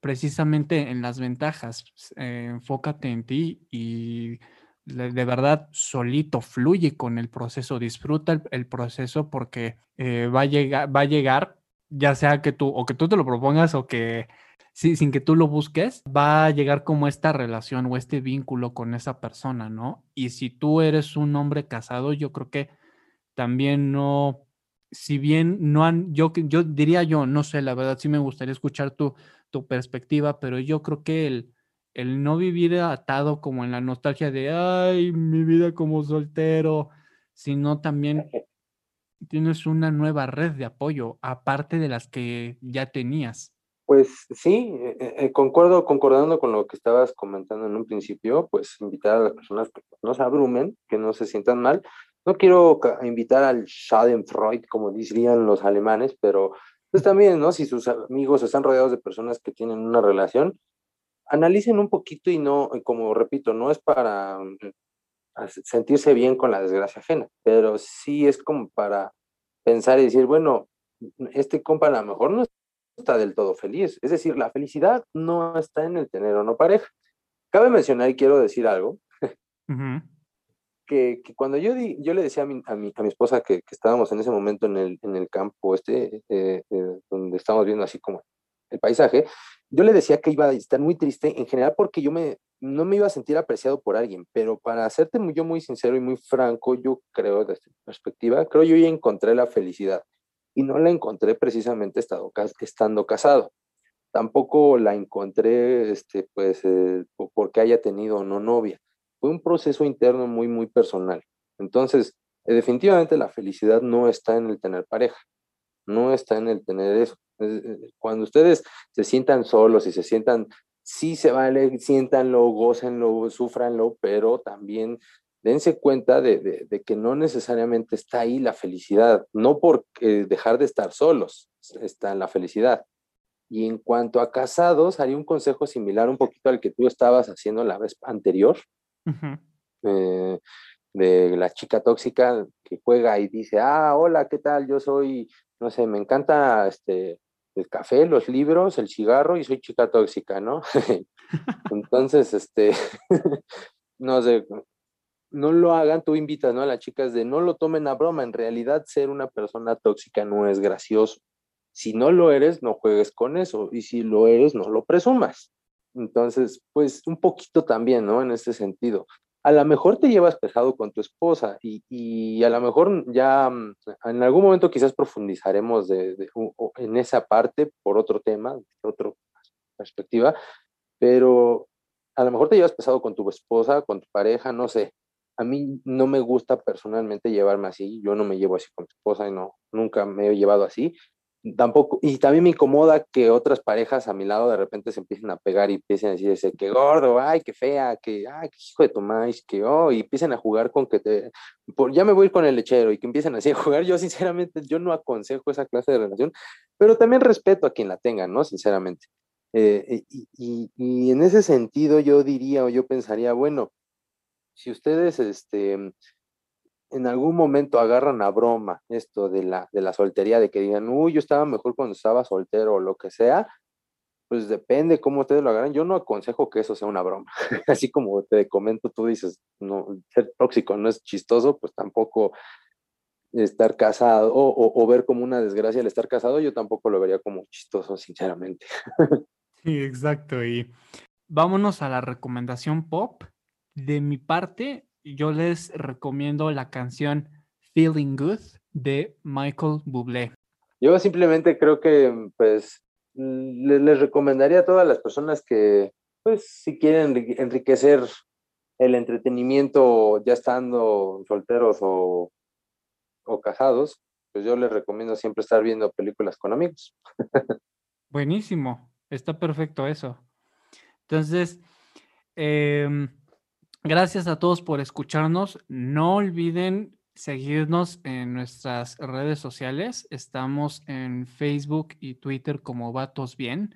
precisamente en las ventajas, eh, enfócate en ti y de verdad solito fluye con el proceso, disfruta el, el proceso porque va a llegar, va a llegar, ya sea que tú o que tú te lo propongas o que sí, sin que tú lo busques, va a llegar como esta relación o este vínculo con esa persona, ¿no? Y si tú eres un hombre casado, yo creo que también no, si bien no han, yo, yo diría yo, no sé, la verdad sí me gustaría escuchar tu, tu perspectiva, pero yo creo que el, el no vivir atado como en la nostalgia de, ay, mi vida como soltero, sino también tienes una nueva red de apoyo, aparte de las que ya tenías. Pues sí, eh, eh, concuerdo, concordando con lo que estabas comentando en un principio, pues invitar a las personas que no se abrumen, que no se sientan mal. No quiero invitar al Schadenfreude, como dirían los alemanes, pero pues también, ¿no? Si sus amigos están rodeados de personas que tienen una relación, analicen un poquito y no, como repito, no es para sentirse bien con la desgracia ajena, pero sí es como para pensar y decir, bueno, este compa a lo mejor no está del todo feliz. Es decir, la felicidad no está en el tener o no pareja. Cabe mencionar y quiero decir algo, que, que cuando yo, di- yo le decía a mi, a mi, a mi esposa que, que estábamos en ese momento en el, en el campo este, eh, eh, donde estábamos viendo así como el paisaje, yo le decía que iba a estar muy triste en general porque yo me, no me iba a sentir apreciado por alguien, pero para hacerte muy, yo muy sincero y muy franco, yo creo desde mi perspectiva, creo yo ya encontré la felicidad y no la encontré precisamente estado, estando casado. Tampoco la encontré este, pues, eh, po- porque haya tenido o no novia. Fue un proceso interno muy, muy personal. Entonces, eh, definitivamente la felicidad no está en el tener pareja, no está en el tener eso. Es- eh, Cuando ustedes se sientan solos y se sientan, sí se vale, siéntanlo, gócenlo, sufranlo, pero también dense cuenta de, de- de que no necesariamente está ahí la felicidad, no por eh, dejar de estar solos está la felicidad. Y en cuanto a casados, haría un consejo similar un poquito al que tú estabas haciendo la vez anterior, eh, de la chica tóxica que juega y dice, ah, hola, ¿qué tal? Yo soy, no sé, me encanta este, el café, los libros, el cigarro y soy chica tóxica, ¿no? Entonces, este, no sé, no lo hagan, tú invitas, ¿no? A las chicas de no lo tomen a broma, en realidad ser una persona tóxica no es gracioso. Si no lo eres, no juegues con eso, y si lo eres, no lo presumas. Entonces, pues un poquito también, ¿no? En este sentido. A lo mejor te llevas pesado con tu esposa y, y a lo mejor ya mm, en algún momento quizás profundizaremos de, en esa parte por otro tema, otra perspectiva, pero a lo mejor te llevas pesado con tu esposa, con tu pareja, no sé. A mí no me gusta personalmente llevarme así, yo no me llevo así con mi esposa y no, nunca me he llevado así. Tampoco, y también me incomoda que otras parejas a mi lado de repente se empiecen a pegar y empiecen a decir ese, que gordo, ay, qué fea, que, ay, qué hijo de tu maíz, que, oh, y empiecen a jugar con que te, por, ya me voy con el lechero y que empiecen así a jugar. Yo sinceramente, yo no aconsejo esa clase de relación, pero también respeto a quien la tenga, ¿no? Sinceramente. Eh, y, y, y en ese sentido yo diría o yo pensaría, bueno, si ustedes este, en algún momento agarran a broma esto de la, de la soltería, de que digan, uy, yo estaba mejor cuando estaba soltero o lo que sea, pues depende cómo ustedes lo agarran. Yo no aconsejo que eso sea una broma. Así como te comento, tú dices, no, ser tóxico no es chistoso, pues tampoco estar casado o, o, o ver como una desgracia el estar casado, yo tampoco lo vería como chistoso, sinceramente. Sí, exacto. Y vámonos a la recomendación pop. De mi parte, yo les recomiendo la canción Feeling Good de Michael Bublé. Yo simplemente creo que, pues, le- les recomendaría a todas las personas que, pues si quieren enrique- enriquecer el entretenimiento ya estando solteros o, o casados, pues yo les recomiendo siempre estar viendo películas con amigos. Buenísimo, está perfecto eso. Entonces, em, gracias a todos por escucharnos. No olviden seguirnos en nuestras redes sociales. Estamos en Facebook y Twitter como Vatos Bien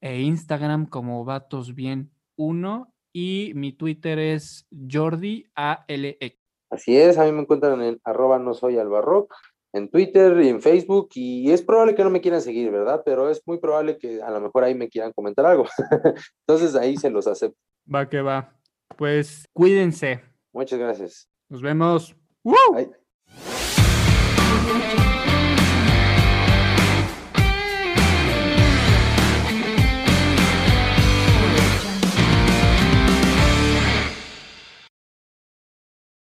e Instagram como Vatos Bien 1 y mi Twitter es Jordi ALX. Así es, a mí me encuentran en arroba no soy albarroc, en Twitter y en Facebook, y es probable que no me quieran seguir, ¿verdad? Pero es muy probable que a lo mejor ahí me quieran comentar algo. Entonces ahí se los acepto. Va que va. Pues cuídense. Muchas gracias. Nos vemos.